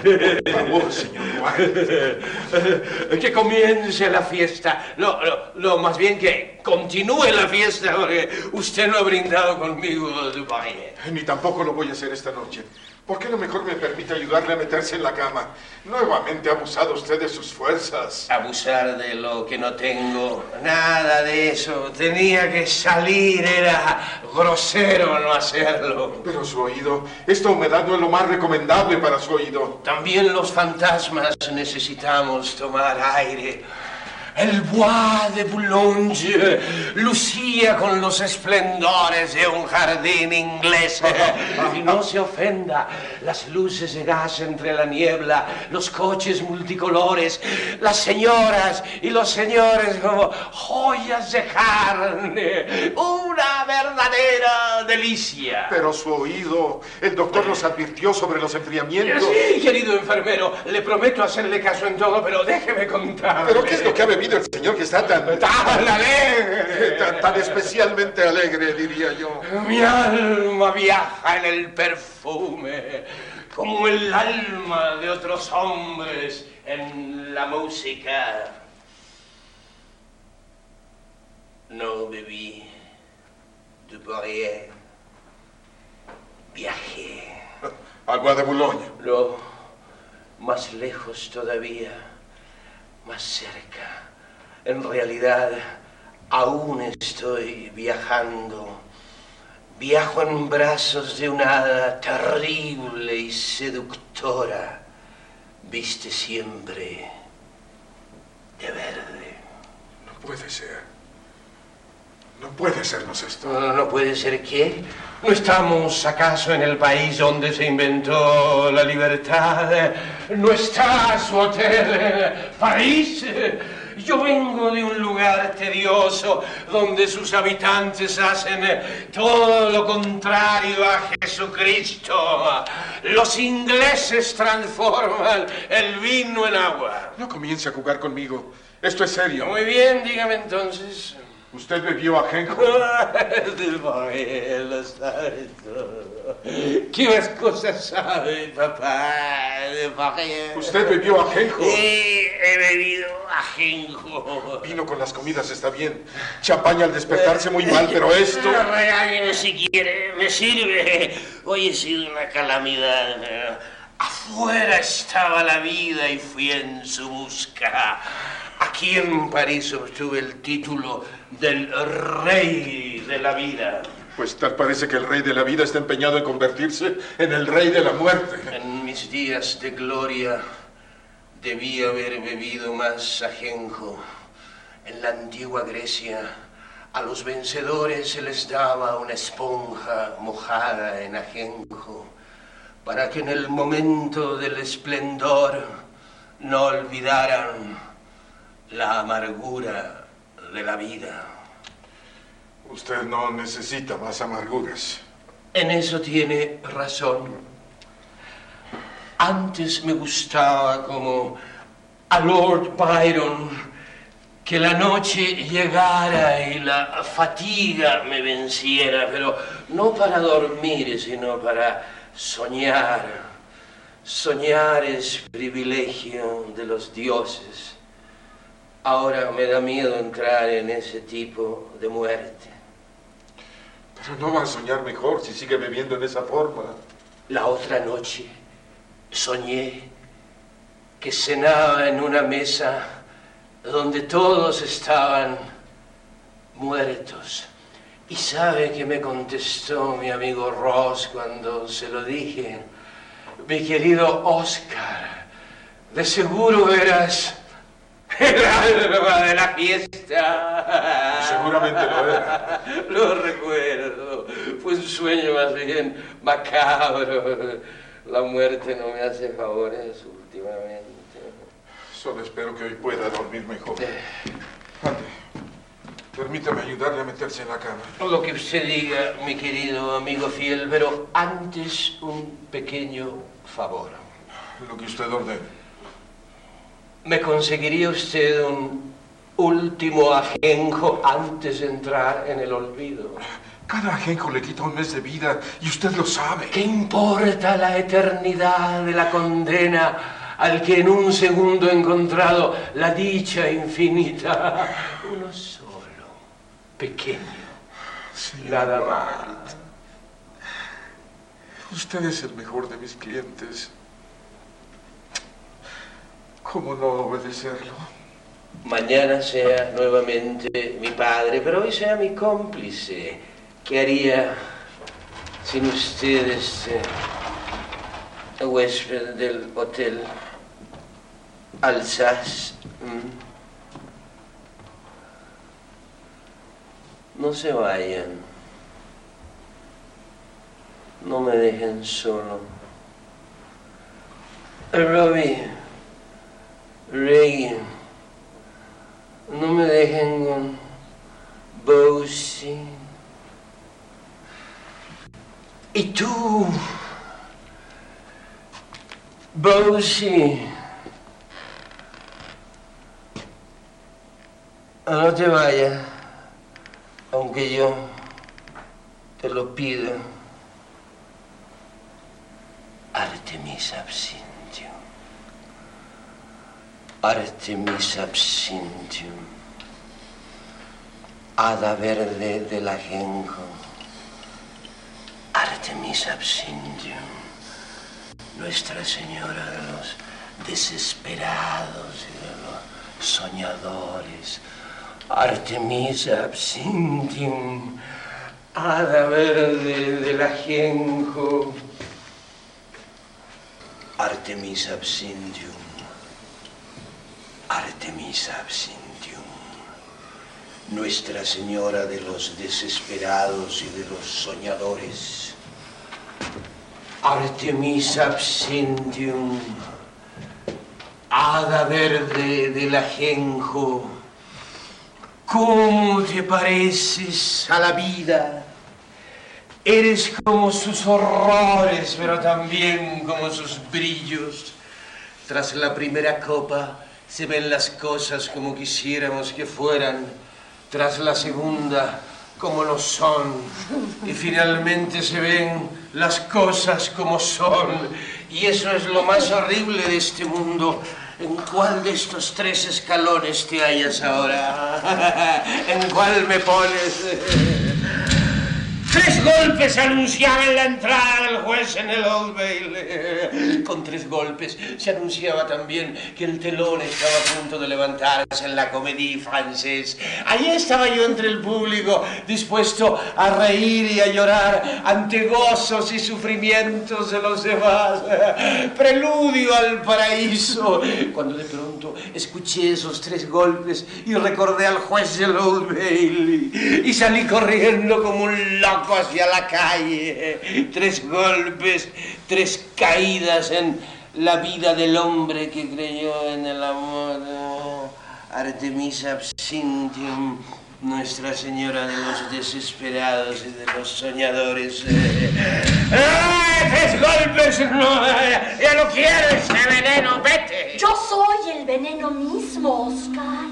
Que comience la fiesta. No, no, no, más bien que continúe la fiesta porque usted no ha brindado conmigo, Dupaye. Ni tampoco lo voy a hacer esta noche. ¿Por qué no mejor me permite ayudarle a meterse en la cama? Nuevamente ha abusado usted de sus fuerzas. Abusar de lo que no tengo, nada de eso. Tenía que salir, era grosero no hacerlo. Pero su oído, esta humedad no es lo más recomendable para su oído. También los fantasmas necesitamos tomar aire. El Bois de Boulogne lucía con los esplendores de un jardín inglés. Y no se ofenda, las luces de gas entre la niebla, los coches multicolores, las señoras y los señores como joyas de carne. Una verdadera delicia. Pero su oído, el doctor nos advirtió sobre los enfriamientos. Sí, querido enfermero, le prometo hacerle caso en todo, pero déjeme contar. ¿Pero qué es lo que ha bebido el señor que está tan... ¡Tan alegre! tan, tan especialmente alegre, diría yo? Mi alma viaja en el perfume, como el alma de otros hombres en la música. No bebí de Poirier. Viajé. Agua de Boulogne. No, más lejos todavía, más cerca. En realidad, aún estoy viajando. Viajo en brazos de una hada terrible y seductora. Viste siempre de verde. No puede ser. No puede sernos esto. No, puede ser que. ¿No estamos acaso en el país donde se inventó la libertad? ¿No está su hotel en París? Yo vengo de un lugar tedioso donde sus habitantes hacen todo lo contrario a Jesucristo. Los ingleses transforman el vino en agua. No comience a jugar conmigo. Esto es serio. Muy bien, dígame entonces. ¿Usted bebió ajenjo? Lo sabe todo. ¿Qué más cosas sabe, papá? ¿Usted bebió ajenjo? Sí, he bebido ajenjo. Vino con las comidas está bien. Champaña al despertarse muy mal, pero esto... Regáñeme si quiere, me sirve. Hoy he sido una calamidad. pero Afuera estaba la vida y fui en su busca. Aquí en París obtuve el título del rey de la vida. Pues tal parece que el rey de la vida está empeñado en convertirse en el rey de la muerte. En mis días de gloria debí haber bebido más ajenjo. En la antigua Grecia a los vencedores se les daba una esponja mojada en ajenjo para que en el momento del esplendor no olvidaran la amargura de la vida. Usted no necesita más amarguras. En eso tiene razón. Antes me gustaba como a Lord Byron que la noche llegara y la fatiga me venciera, pero no para dormir, sino para soñar. Soñar es privilegio de los dioses. Ahora me da miedo entrar en ese tipo de muerte. Pero no va a soñar mejor si sigue bebiendo en esa forma. La otra noche soñé que cenaba en una mesa donde todos estaban muertos. ¿Y sabe que me contestó mi amigo Ross cuando se lo dije? Mi querido Oscar, de seguro eras el alma de la fiesta. Seguramente lo era. Lo recuerdo. Fue un sueño más bien macabro. La muerte no me hace favores últimamente. Solo espero que hoy pueda dormir mejor. Ande. Permítame ayudarle a meterse en la cama. Lo que usted diga, mi querido amigo fiel, pero antes un pequeño favor. Lo que usted ordene. ¿Me conseguiría usted un último ajenjo antes de entrar en el olvido? Cada ajenjo le quita un mes de vida y usted lo sabe. ¿Qué importa la eternidad de la condena al que en un segundo ha encontrado la dicha infinita? Uno solo, pequeño, Señor nada más. Usted es el mejor de mis clientes. ¿Cómo no obedecerlo? Mañana sea nuevamente mi padre, pero hoy sea mi cómplice. ¿Qué haría sin usted, este huésped del hotel Alsace? ¿Mm? No se vayan. No me dejen solo. Robbie, Reagan. No me dejen con. Y tú, Bosie, no te vayas, aunque yo te lo pido. Artemis Absinthium. Artemis absinthium, hada verde del ajenjo. Artemis absinthium, Nuestra Señora de los desesperados y de los soñadores. Artemis absinthium, hada verde del ajenjo. Artemis absinthium. Artemisa Absintium, Nuestra Señora de los desesperados y de los soñadores. Artemisa Absintium, Hada verde del ajenjo, ¿cómo te pareces a la vida? Eres como sus horrores, pero también como sus brillos. Tras la primera copa se ven las cosas como quisiéramos que fueran. Tras la segunda, como no son. Y finalmente se ven las cosas como son. Y eso es lo más horrible de este mundo. ¿En cuál de estos tres escalones te hallas ahora? ¿En cuál me pones? Tres golpes anunciaban la entrada del juez en el Old Bailey. Con tres golpes se anunciaba también que el telón estaba a punto de levantarse en la comédie francés. Allí estaba yo entre el público, dispuesto a reír y a llorar ante gozos y sufrimientos de los demás. Preludio al paraíso. Cuando escuché esos tres golpes y recordé al juez del Old Bailey y salí corriendo como un loco hacia la calle. Tres golpes, tres caídas en la vida del hombre que creyó en el amor. Artemisa Absintium, Nuestra Señora de los desesperados y de los soñadores. ¡Ah, ¡Tres golpes! No, ¡Ya no quiero ese veneno! ¡Vete! Yo soy el veneno mismo, Oscar.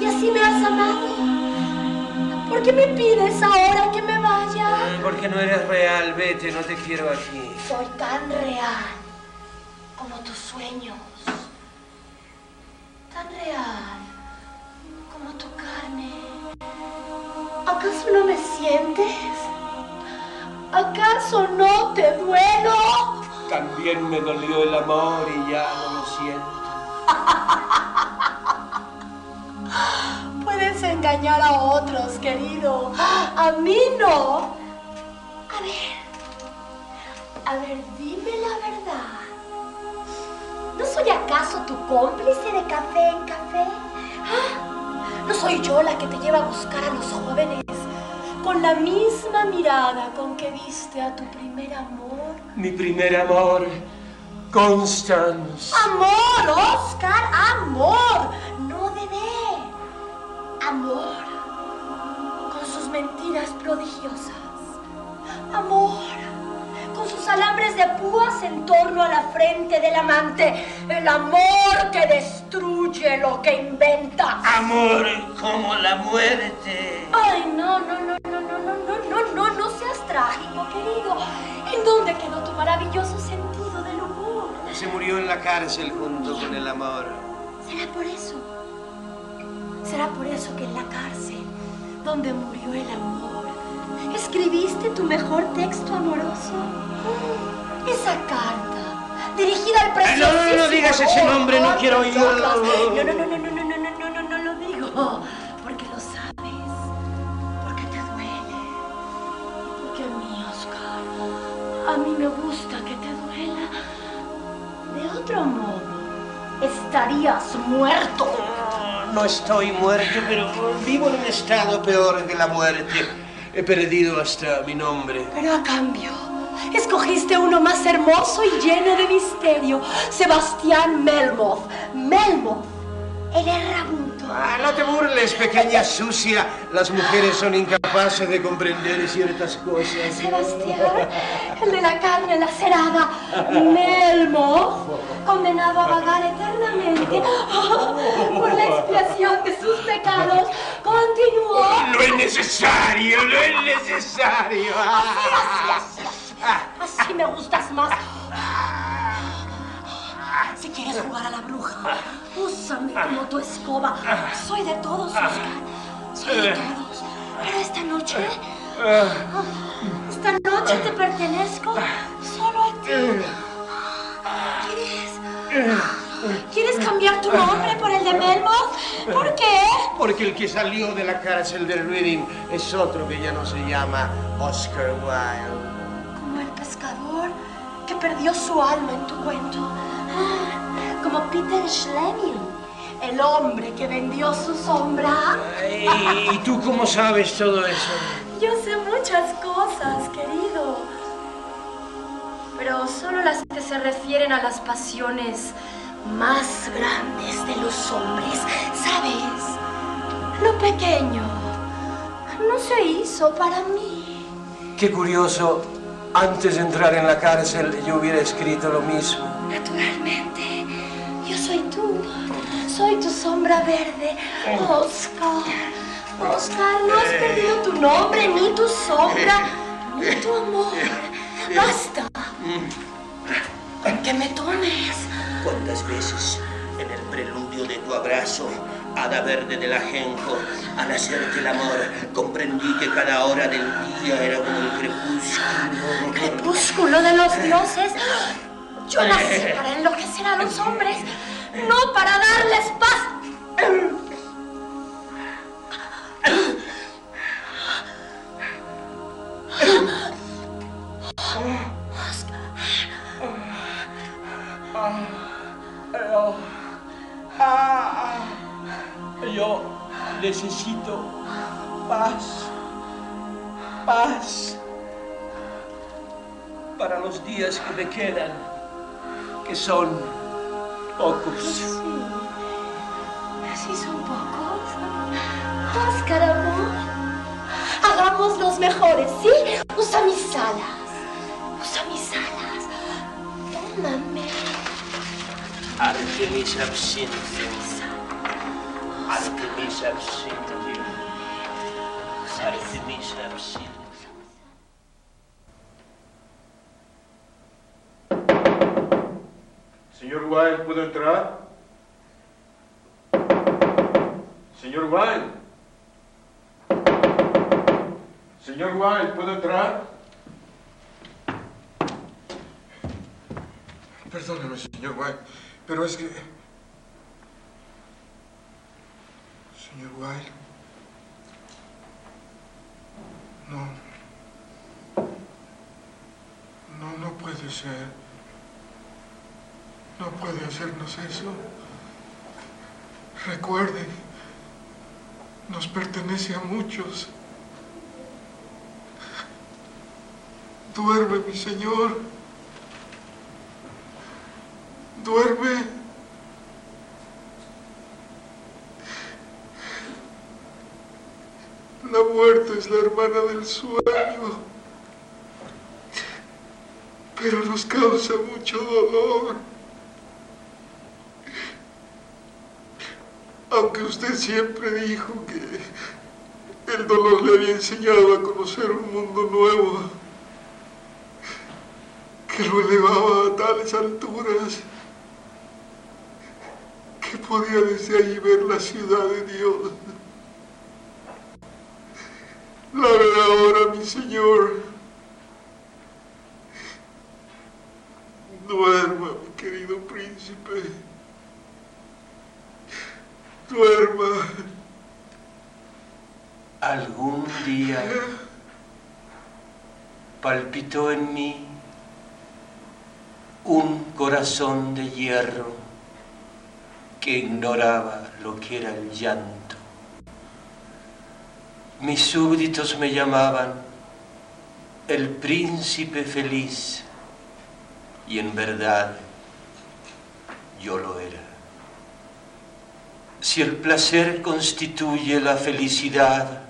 Y así me has amado. ¿Por qué me pides ahora que me vaya? Porque no eres real, vete, no te quiero aquí. Soy tan real como tus sueños. Tan real como tu carne. ¿Acaso no me sientes? ¿Acaso no te duelo? También me dolió el amor y ya no lo siento. Puedes engañar a otros, querido. A mí no. A ver. A ver, dime la verdad. ¿No soy acaso tu cómplice de café en café? ¿Ah? ¿No soy yo la que te lleva a buscar a los jóvenes con la misma mirada con que viste a tu primer amor? Mi primer amor, Constance. Amor, Oscar, amor, no bebé. Amor, con sus mentiras prodigiosas. Amor, con sus alambres de púas en torno a la frente del amante. El amor que destruye lo que inventa. Amor como la muerte. Ay, no, no, no, no, no, no, no, no, no, no seas trágico, querido. ¿En dónde quedó tu maravilloso sentido del humor? Se murió en la cárcel junto con el amor. ¿Será por eso? ¿Será por eso que en la cárcel, donde murió el amor, escribiste tu mejor texto amoroso? Esa carta, dirigida al preciosísimo... no, no, no digas ese nombre, no quiero oírlo. No, no, no, no, no, no, no, no, no lo digo, porque lo sabes, porque te duele, porque a mí, Oscar, a mí me gusta que te duela. De otro modo, estarías muerto. No estoy muerto, pero vivo en un estado peor que la muerte. He perdido hasta mi nombre. Pero a cambio, escogiste uno más hermoso y lleno de misterio. Sebastián Melmoth. Melmoth, el errabundo. Ah, no te burles, pequeña sucia. Las mujeres son incapaces de comprender ciertas cosas. Sebastián, el de la carne lacerada. Melmoth, condenado a vagar eternamente por la expiación de sus pecados, continuó. No es necesario, no es necesario. Así me gustas más. Si quieres jugar a la bruja, úsame como tu escoba. Soy de todos, Oscar. Soy de todos. Pero esta noche, esta noche te pertenezco solo a ti. ¿Quieres? ¿Quieres cambiar tu nombre por el de Melmoth? ¿Por qué? Porque el que salió de la cárcel de Reading es otro que ya no se llama Oscar Wilde. Pescador que perdió su alma en tu cuento. Ah, como Peter Schlemihl, el hombre que vendió su sombra. ¿Y tú cómo sabes todo eso? Yo sé muchas cosas, querido. Pero solo las que se refieren a las pasiones más grandes de los hombres. ¿Sabes? Lo pequeño no se hizo para mí. Qué curioso. Antes de entrar en la cárcel yo hubiera escrito lo mismo. Naturalmente, yo soy tú. Soy tu sombra verde, Oscar. Oscar, no has perdido tu nombre, ni tu sombra, ni tu amor. Basta. Que me tomes. ¿Cuántas veces en el preludio de tu abrazo, hada verde del ajenjo, al hacerte el amor, comprendí que cada hora del día era como el crepúsculo? Crepúsculo de los dioses. Yo nací para enloquecer a los hombres, no para darles paz. Yo, ah, yo necesito paz, paz para los días que me quedan, que son pocos. Sí, son pocos. Oscar, amor. Hagamos los mejores, ¿sí? Usa mis alas. Usa mis alas. Tómame. Artemis absinthe. Artemis absinthe. Artemis absinthe. Señor Wilde, ¿puedo entrar? Señor Wilde. Señor Wilde, ¿puedo entrar? Perdóneme, señor Wilde, pero es que... Señor Wilde. No. No, no puede ser. No puede hacernos eso. Recuerde, nos pertenece a muchos. Duerme, mi señor. Duerme. La muerte es la hermana del sueño, pero nos causa mucho dolor. Aunque usted siempre dijo que el dolor le había enseñado a conocer un mundo nuevo, que lo elevaba a tales alturas, que podía desde allí ver la ciudad de Dios. La ve ahora, mi Señor. Duerma, mi querido príncipe. Duerma. Algún día palpitó en mí un corazón de hierro que ignoraba lo que era el llanto. Mis súbditos me llamaban el príncipe feliz y en verdad yo lo era. Si el placer constituye la felicidad,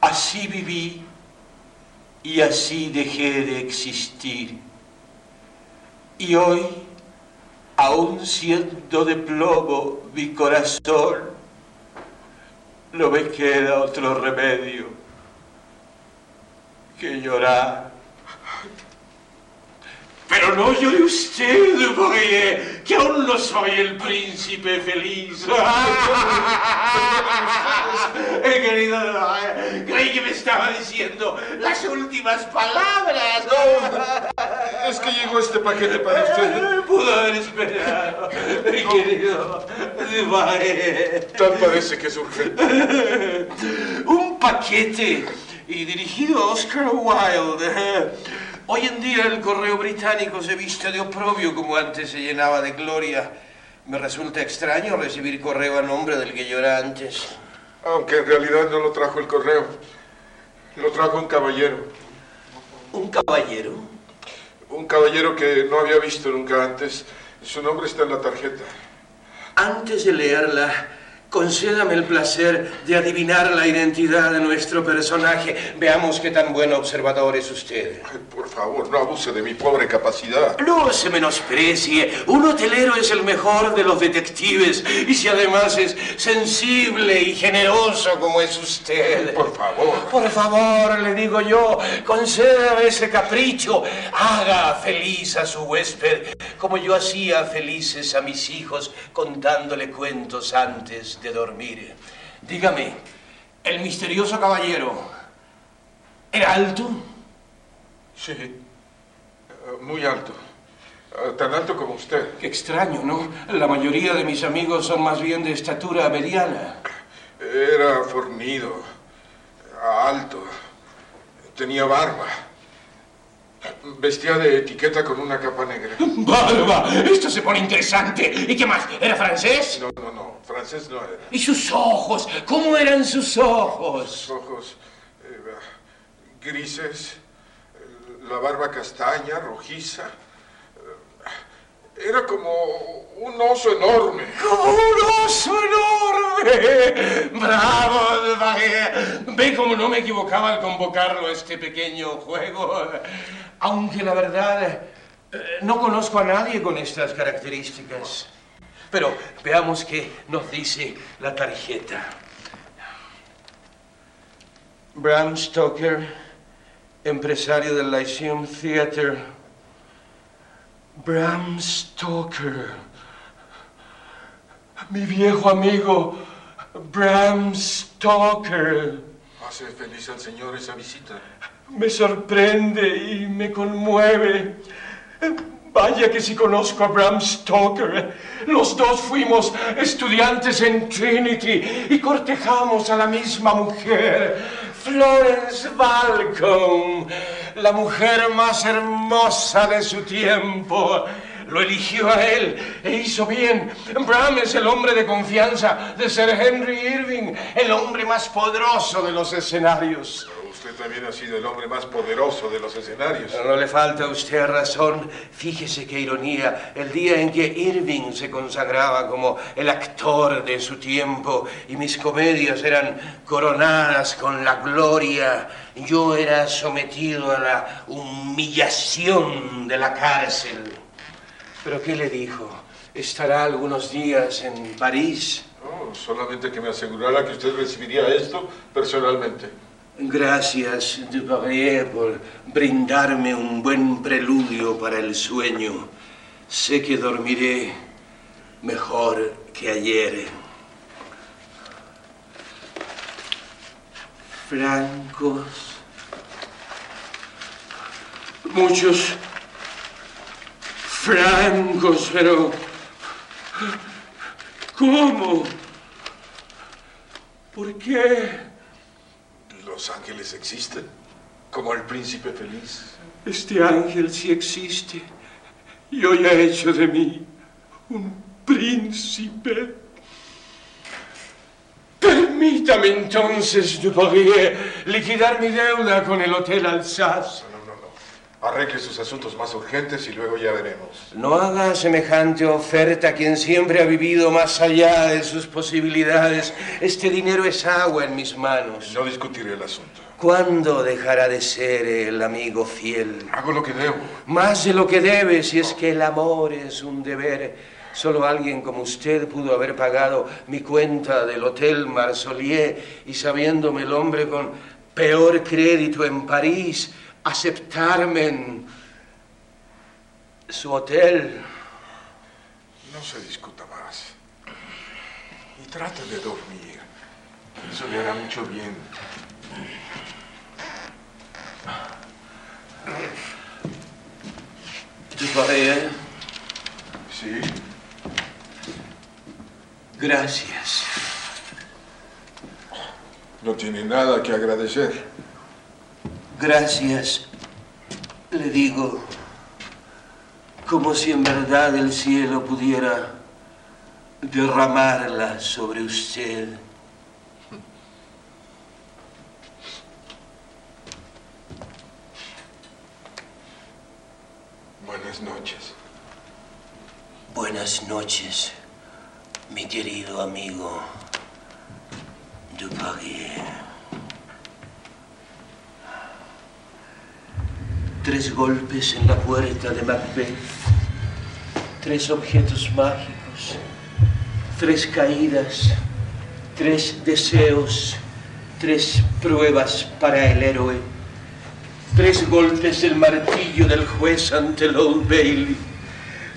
así viví y así dejé de existir. Y hoy, aun siendo de plomo mi corazón, no me queda otro remedio que llorar. Pero no llore usted, porque que aún no soy el príncipe feliz. Eh, querido, eh, creí que me estaba diciendo las últimas palabras. Es que llegó este paquete para usted. Eh, Pudo haber esperado, mi querido. Tal parece que es urgente. Un paquete y dirigido a Oscar Wilde. Hoy en día el correo británico se viste de oprobio como antes se llenaba de gloria. Me resulta extraño recibir correo a nombre del que yo era antes. Aunque en realidad no lo trajo el correo. Lo trajo un caballero. ¿Un caballero? Un caballero que no había visto nunca antes. Su nombre está en la tarjeta. Antes de leerla, concédame el placer de adivinar la identidad de nuestro personaje. Veamos qué tan buen observador es usted. Ay, por favor, no abuse de mi pobre capacidad. No se menosprecie. Un hotelero es el mejor de los detectives. Y si además es sensible y generoso como es usted. Por favor. Por favor, le digo yo, concédame ese capricho. Haga feliz a su huésped, como yo hacía felices a mis hijos contándole cuentos antes de dormir. Dígame, el misterioso caballero, ¿era alto? Sí. Eh, Muy alto. Eh, Tan alto como usted. Qué extraño, ¿no? La mayoría de mis amigos son más bien de estatura mediana. Era fornido, alto, tenía barba, vestía de etiqueta con una capa negra. ¡Barba! Esto se pone interesante. ¿Y qué más? ¿Era francés? No, no, no, francés no era. ¿Y sus ojos? ¿Cómo eran sus ojos? Sus ojos eh, grises, la barba castaña, rojiza. Era como un oso enorme. ¡Como un oso enorme! ¡Bravo, Duvague! Ve cómo no me equivocaba al convocarlo a este pequeño juego. Aunque la verdad, eh, no conozco a nadie con estas características. Pero veamos qué nos dice la tarjeta. Bram Stoker, empresario del Lyceum Theatre. Bram Stoker. Mi viejo amigo, Bram Stoker. Hace feliz al señor esa visita. Me sorprende y me conmueve. Vaya que si conozco a Bram Stoker. Los dos fuimos estudiantes en Trinity y cortejamos a la misma mujer, Florence Balcom, la mujer más hermosa de su tiempo. Lo eligió a él e hizo bien. Bram es el hombre de confianza de Sir Henry Irving, el hombre más poderoso de los escenarios. Usted también ha sido el hombre más poderoso de los escenarios. No le falta a usted razón. Fíjese qué ironía. El día en que Irving se consagraba como el actor de su tiempo y mis comedias eran coronadas con la gloria, yo era sometido a la humillación de la cárcel. ¿Pero qué le dijo? ¿Estará algunos días en París? No, solamente que me asegurara que usted recibiría esto personalmente. Gracias, Duparrier, por brindarme un buen preludio para el sueño. Sé que dormiré mejor que ayer. Francos. Muchos francos, pero... ¿Cómo? ¿Por qué? Los ángeles existen, como el príncipe feliz. Este ángel sí existe y hoy ha hecho de mí un príncipe. Permítame entonces, Dupoirier, liquidar mi deuda con el Hotel Alsace. Arregle sus asuntos más urgentes y luego ya veremos. No haga semejante oferta a quien siempre ha vivido más allá de sus posibilidades. Este dinero es agua en mis manos. No discutiré el asunto. ¿Cuándo dejará de ser el amigo fiel? Hago lo que debo. Más de lo que debe, si es que el amor es un deber. Solo alguien como usted pudo haber pagado mi cuenta del Hotel Marsolier y sabiéndome el hombre con peor crédito en París, aceptarme en su hotel. No se discuta más. Y trate de dormir. Eso le hará mucho bien. Duparrier, ¿Sí? gracias. No tiene nada que agradecer. Gracias, le digo, como si en verdad el cielo pudiera derramarla sobre usted. Buenas noches. Buenas noches, mi querido amigo Dupaguier. Tres golpes en la puerta de Macbeth, tres objetos mágicos, tres caídas, tres deseos, tres pruebas para el héroe, tres golpes el martillo del juez ante el Old Bailey,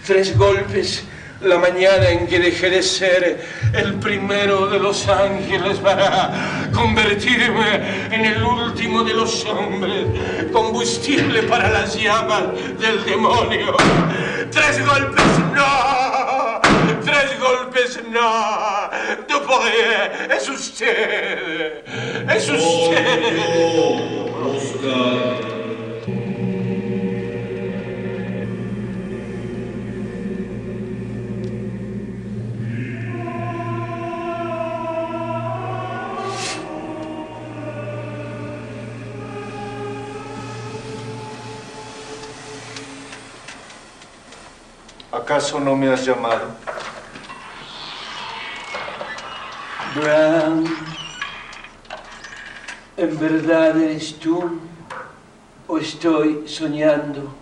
tres golpes la mañana en que dejé de ser el primero de los ángeles para convertirme en el último de los hombres, combustible para las llamas del demonio. Tres golpes, no, tres golpes, no. Dupourier, es usted, es usted. ¿Acaso no me has llamado? Bram, ¿en verdad eres tú o estoy soñando?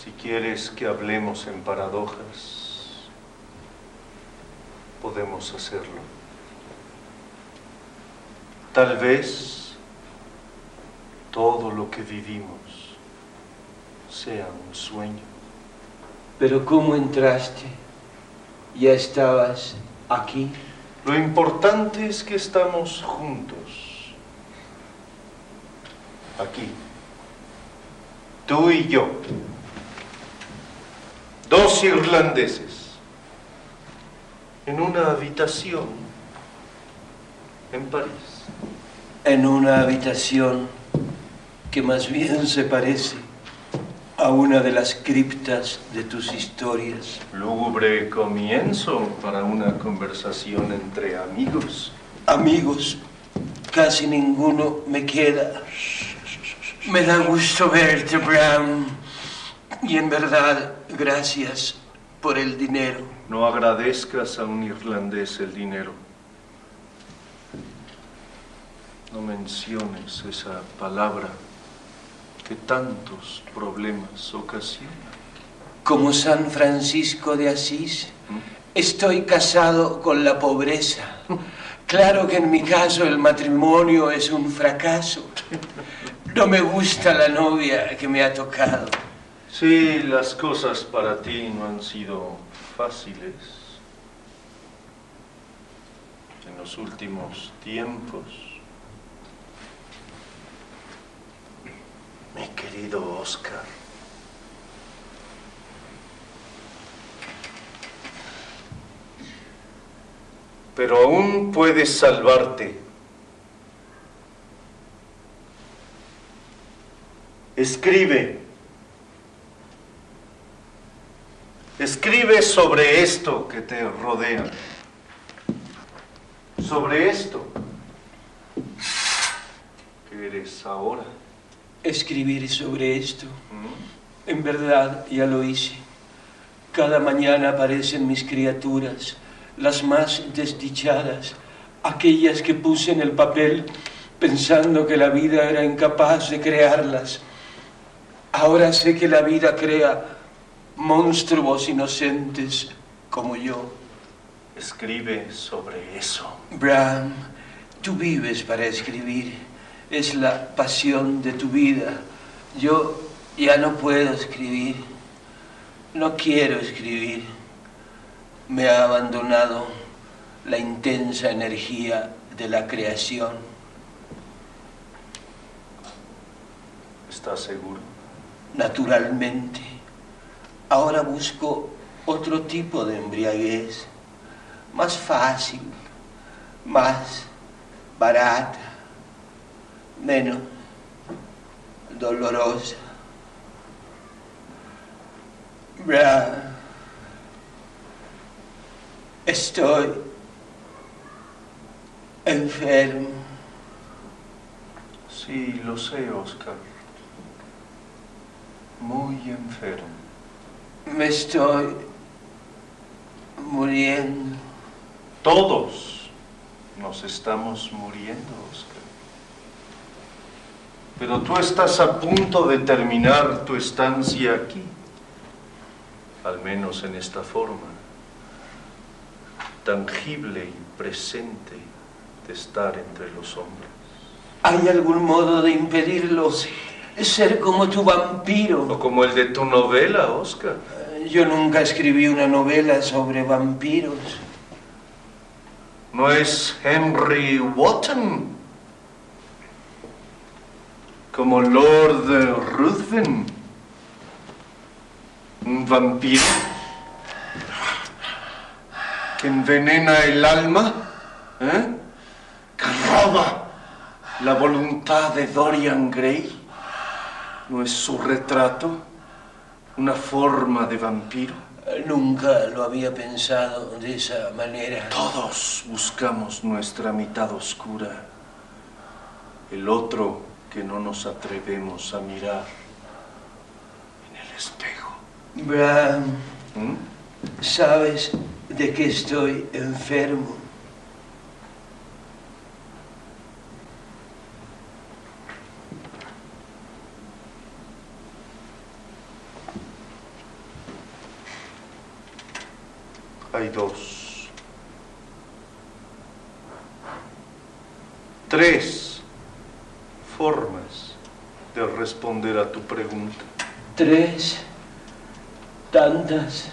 Si quieres que hablemos en paradojas, podemos hacerlo. Tal vez todo lo que vivimos sea un sueño. Pero ¿cómo entraste? ¿Ya estabas aquí? Lo importante es que estamos juntos. Aquí. Tú y yo. Dos irlandeses. En una habitación. En París. En una habitación que más bien se parece a una de las criptas de tus historias. Lúgubre comienzo para una conversación entre amigos. Amigos, casi ninguno me queda. Me da gusto verte, Bram. Y en verdad, gracias por el dinero. No agradezcas a un irlandés el dinero. No menciones esa palabra que tantos problemas ocasiona. Como San Francisco de Asís, estoy casado con la pobreza. Claro que en mi caso el matrimonio es un fracaso. No me gusta la novia que me ha tocado. Sí, las cosas para ti no han sido fáciles en los últimos tiempos. Mi querido Oscar. Pero aún puedes salvarte. Escribe. Escribe sobre esto que te rodea. Sobre esto que eres ahora. Escribir sobre esto. En verdad, ya lo hice. Cada mañana aparecen mis criaturas, las más desdichadas, aquellas que puse en el papel pensando que la vida era incapaz de crearlas. Ahora sé que la vida crea monstruos inocentes como yo. Escribe sobre eso. Bram, tú vives para escribir. Es la pasión de tu vida. Yo ya no puedo escribir. No quiero escribir. Me ha abandonado la intensa energía de la creación. ¿Estás seguro? Naturalmente. Ahora busco otro tipo de embriaguez, más fácil, más barata, menos dolorosa. Estoy enfermo. Sí, lo sé, Oscar. Muy enfermo. Me estoy muriendo. Todos nos estamos muriendo, Oscar. Pero tú estás a punto de terminar tu estancia aquí, al menos en esta forma, tangible y presente de estar entre los hombres. ¿Hay algún modo de impedirlo? Ser como tu vampiro. O como el de tu novela, Oscar. Yo nunca escribí una novela sobre vampiros. ¿No es Henry Wotton? Como Lord Ruthven. Un vampiro que envenena el alma, ¿eh? que roba la voluntad de Dorian Gray. ¿No es su retrato una forma de vampiro? Nunca lo había pensado de esa manera. Todos buscamos nuestra mitad oscura, el otro que no nos atrevemos a mirar en el espejo. Bram, ¿Mm? ¿sabes de que estoy enfermo? Hay dos. Tres formas de responder a tu pregunta. Tres. Tantas.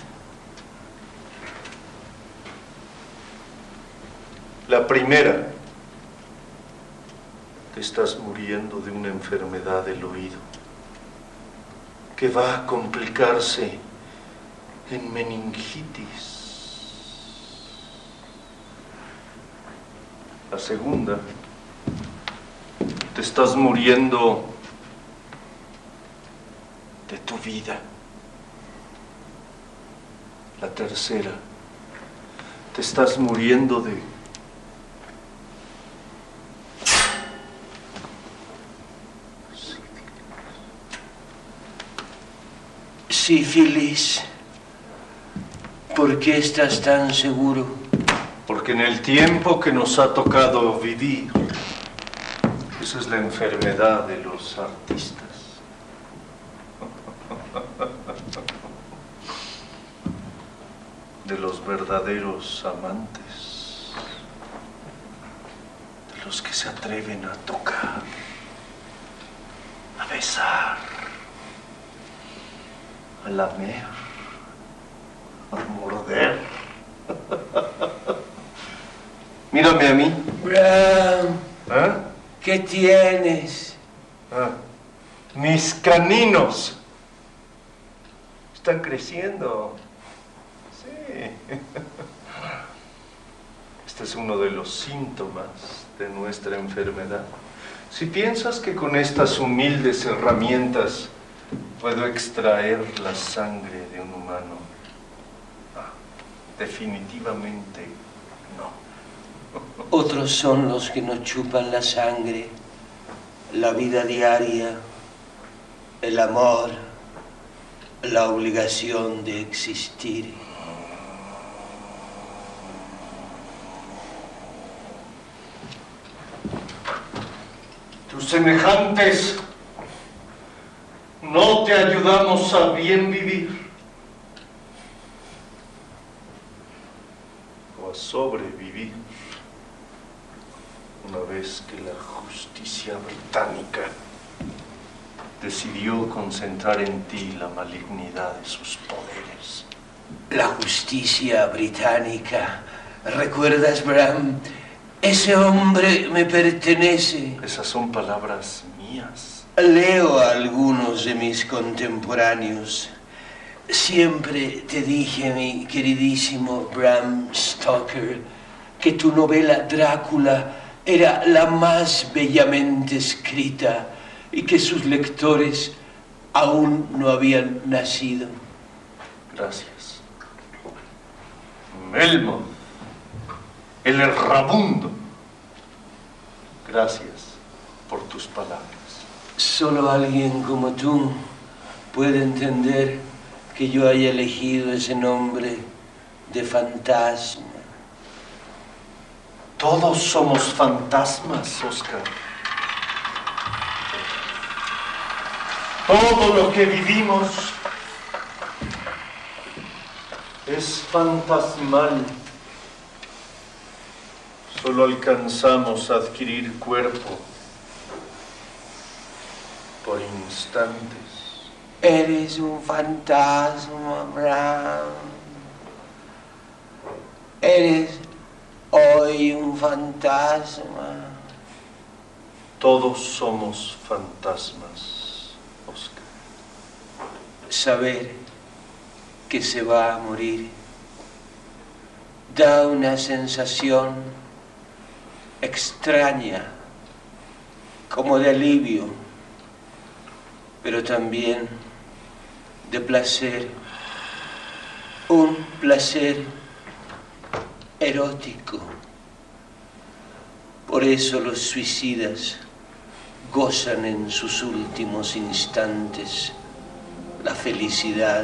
La primera, te estás muriendo de una enfermedad del oído que va a complicarse en meningitis. La segunda, te estás muriendo de tu vida. La tercera, te estás muriendo de Sífilis. ¿Por qué estás tan seguro? Porque en el tiempo que nos ha tocado vivir, esa es la enfermedad de los artistas. De los verdaderos amantes. De los que se atreven a tocar, a besar, a lamer, a morder. Mírame a mí. ¿eh? ¿Qué tienes? Ah, mis caninos están creciendo. Sí. Este es uno de los síntomas de nuestra enfermedad. Si piensas que con estas humildes herramientas puedo extraer la sangre de un humano, ah, definitivamente. Otros son los que nos chupan la sangre, la vida diaria, el amor, la obligación de existir. Tus semejantes no te ayudamos a bien vivir o a sobrevivir una vez que la justicia británica decidió en ti la malignidad de sus poderes. La justicia británica. ¿Recuerdas, Bram? Ese hombre me pertenece. Esas son palabras mías. Leo a algunos de mis contemporáneos. Siempre te dije, mi queridísimo Bram Stoker, que tu novela Drácula era la más bellamente escrita y que sus lectores aún no habían nacido. Gracias. Melmoth. el errabundo. Gracias por tus palabras. Solo alguien como tú puede entender que yo haya elegido ese nombre de fantasma. Todos somos fantasmas, Oscar. Todo lo que vivimos es fantasmal. Solo alcanzamos a adquirir cuerpo por instantes. Eres un fantasma, Abraham. Eres hoy un fantasma. Todos somos fantasmas. Saber que se va a morir. Da una sensación extraña, como de alivio, pero también de placer, un placer erótico. Por eso los suicidas gozan en sus últimos instantes la felicidad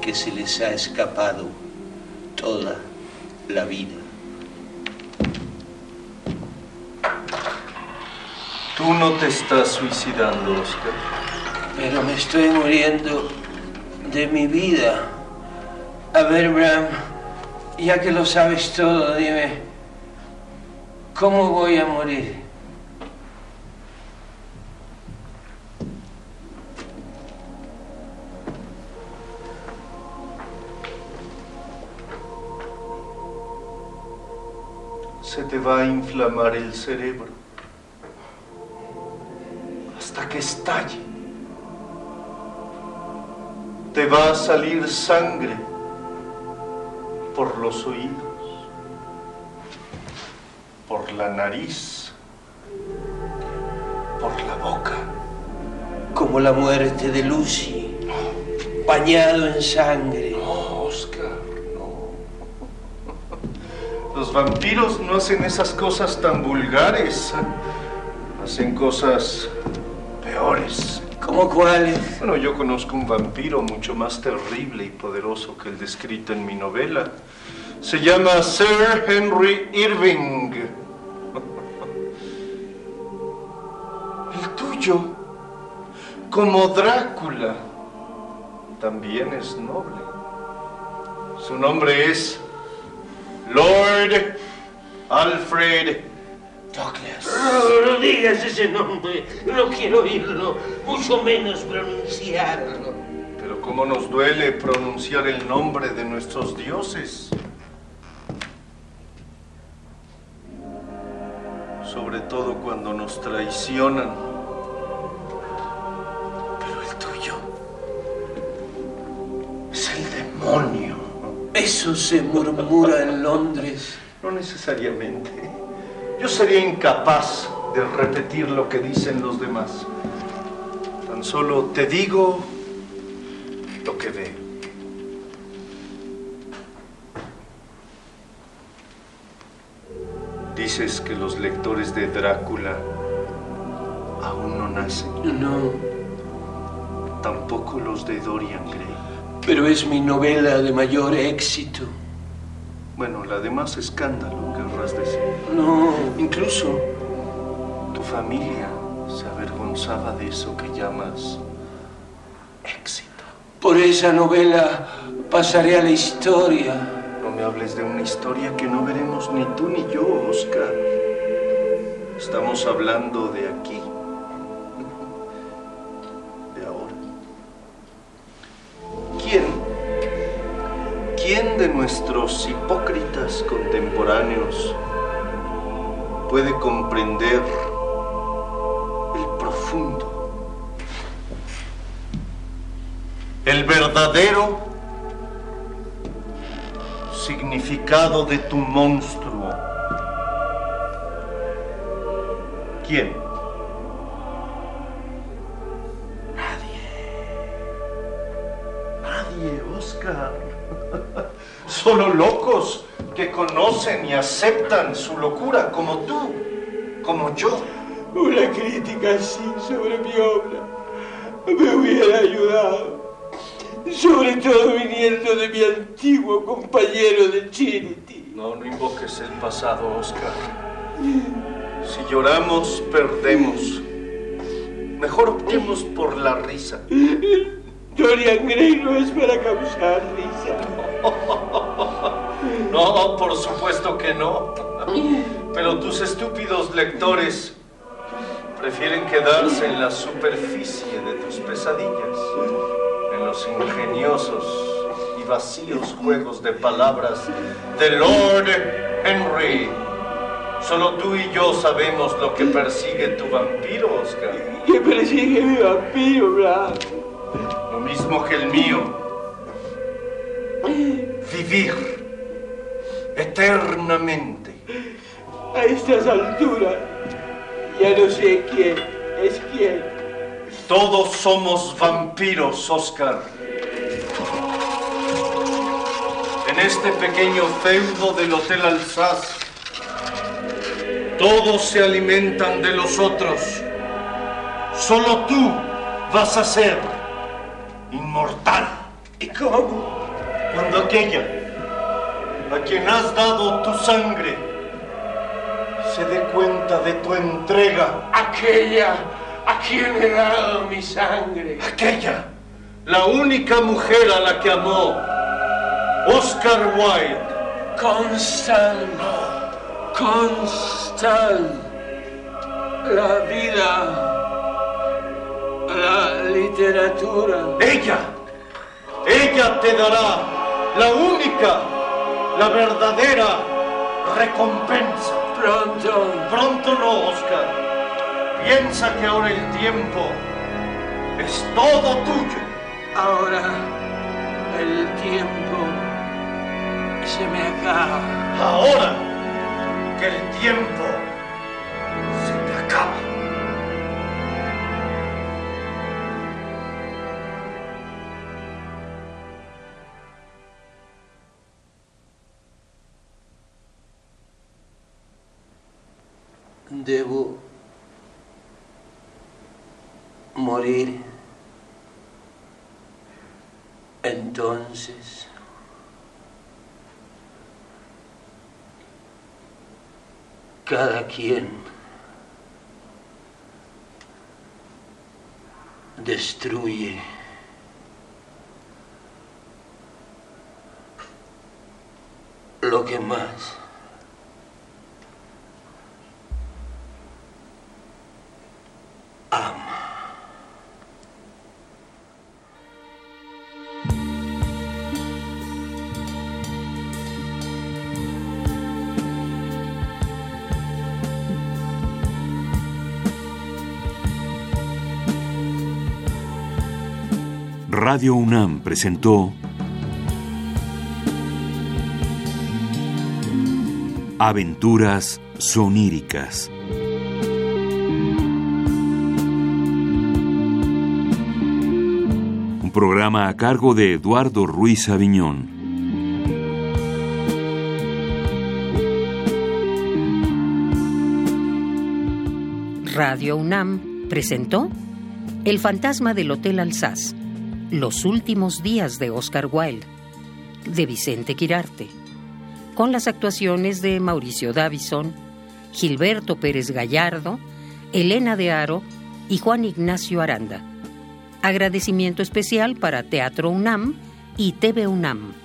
que se les ha escapado toda la vida. Tú no te estás suicidando, Oscar. Pero me estoy muriendo de mi vida. A ver, Bram, ya que lo sabes todo, dime, ¿cómo voy a morir? Va a inflamar el cerebro hasta que estalle. Te va a salir sangre por los oídos, por la nariz, por la boca. Como la muerte de Lucy, bañado en sangre. No, Oscar, no. Los vampiros no hacen esas cosas tan vulgares. Hacen cosas peores. ¿Cómo cuáles? Bueno, yo conozco un vampiro mucho más terrible y poderoso que el descrito en mi novela. Se llama Sir Henry Irving. El tuyo, como Drácula, también es noble. Su nombre es Lord Alfred Douglas. No, no digas ese nombre. No quiero oírlo, mucho menos pronunciarlo. Pero cómo nos duele pronunciar el nombre de nuestros dioses. Sobre todo cuando nos traicionan. Pero el tuyo es el demonio. Eso se murmura en Londres. No necesariamente. Yo sería incapaz de repetir lo que dicen los demás. Tan solo te digo lo que veo. Dices que los lectores de Drácula aún no nacen. No, Tampoco los de Dorian Gray. Pero es mi novela de mayor éxito. Bueno, la de más escándalo, querrás decir. No, incluso Tu familia se avergonzaba de eso que llamas éxito. por esa novela pasaré a la historia. No me hables de una historia que no veremos ni tú ni yo, Oscar. Estamos hablando de aquí, ¿Quién? ¿Quién de nuestros hipócritas contemporáneos puede comprender el profundo, el verdadero significado de tu monstruo. ¿Quién? Aceptan su locura como tú, como yo. Una crítica así sobre mi obra me hubiera ayudado. Sobre todo viniendo de mi antiguo compañero de Trinity. No, no invoques el pasado, Oscar. Si lloramos, perdemos. Mejor optemos por la risa. Dorian Gray no es para causar risa. No, por supuesto que no. Pero tus estúpidos lectores prefieren quedarse en la superficie de tus pesadillas, en los ingeniosos y vacíos juegos de palabras de Lord Henry. Solo tú y yo sabemos lo que persigue tu vampiro, Oscar. ¿Qué persigue mi vampiro, Brad? Lo mismo que el mío. Vivir eternamente. A estas alturas ya no sé quién es quién. Todos somos vampiros, Oscar. En este pequeño feudo del Hotel Alsace, todos se alimentan de los otros. Solo tú vas a ser inmortal. ¿Y cómo? Cuando aquella a quien has dado tu sangre se dé cuenta de tu entrega. Aquella a quien he dado mi sangre. Aquella, la única mujer a la que amó, Oscar Wilde. Constant, constant. La vida, la literatura. Ella, ella te dará la única, la verdadera recompensa. Pronto, Pronto no, Oscar. Piensa que ahora el tiempo es todo tuyo. ahora el tiempo se me acaba. Ahora que el tiempo se te acaba. Debo morir. Entonces, cada quien destruye lo que más Radio UNAM presentó Aventuras soníricas. Programa a cargo de Eduardo Ruiz Aviñón. Radio UNAM presentó El fantasma del Hotel Alsace, Los últimos días de Oscar Wilde, de Vicente Quirarte, con las actuaciones de Mauricio Davison, Gilberto Pérez Gallardo, Elena de Aro y Juan Ignacio Aranda. Agradecimiento especial para Teatro UNAM y TV UNAM.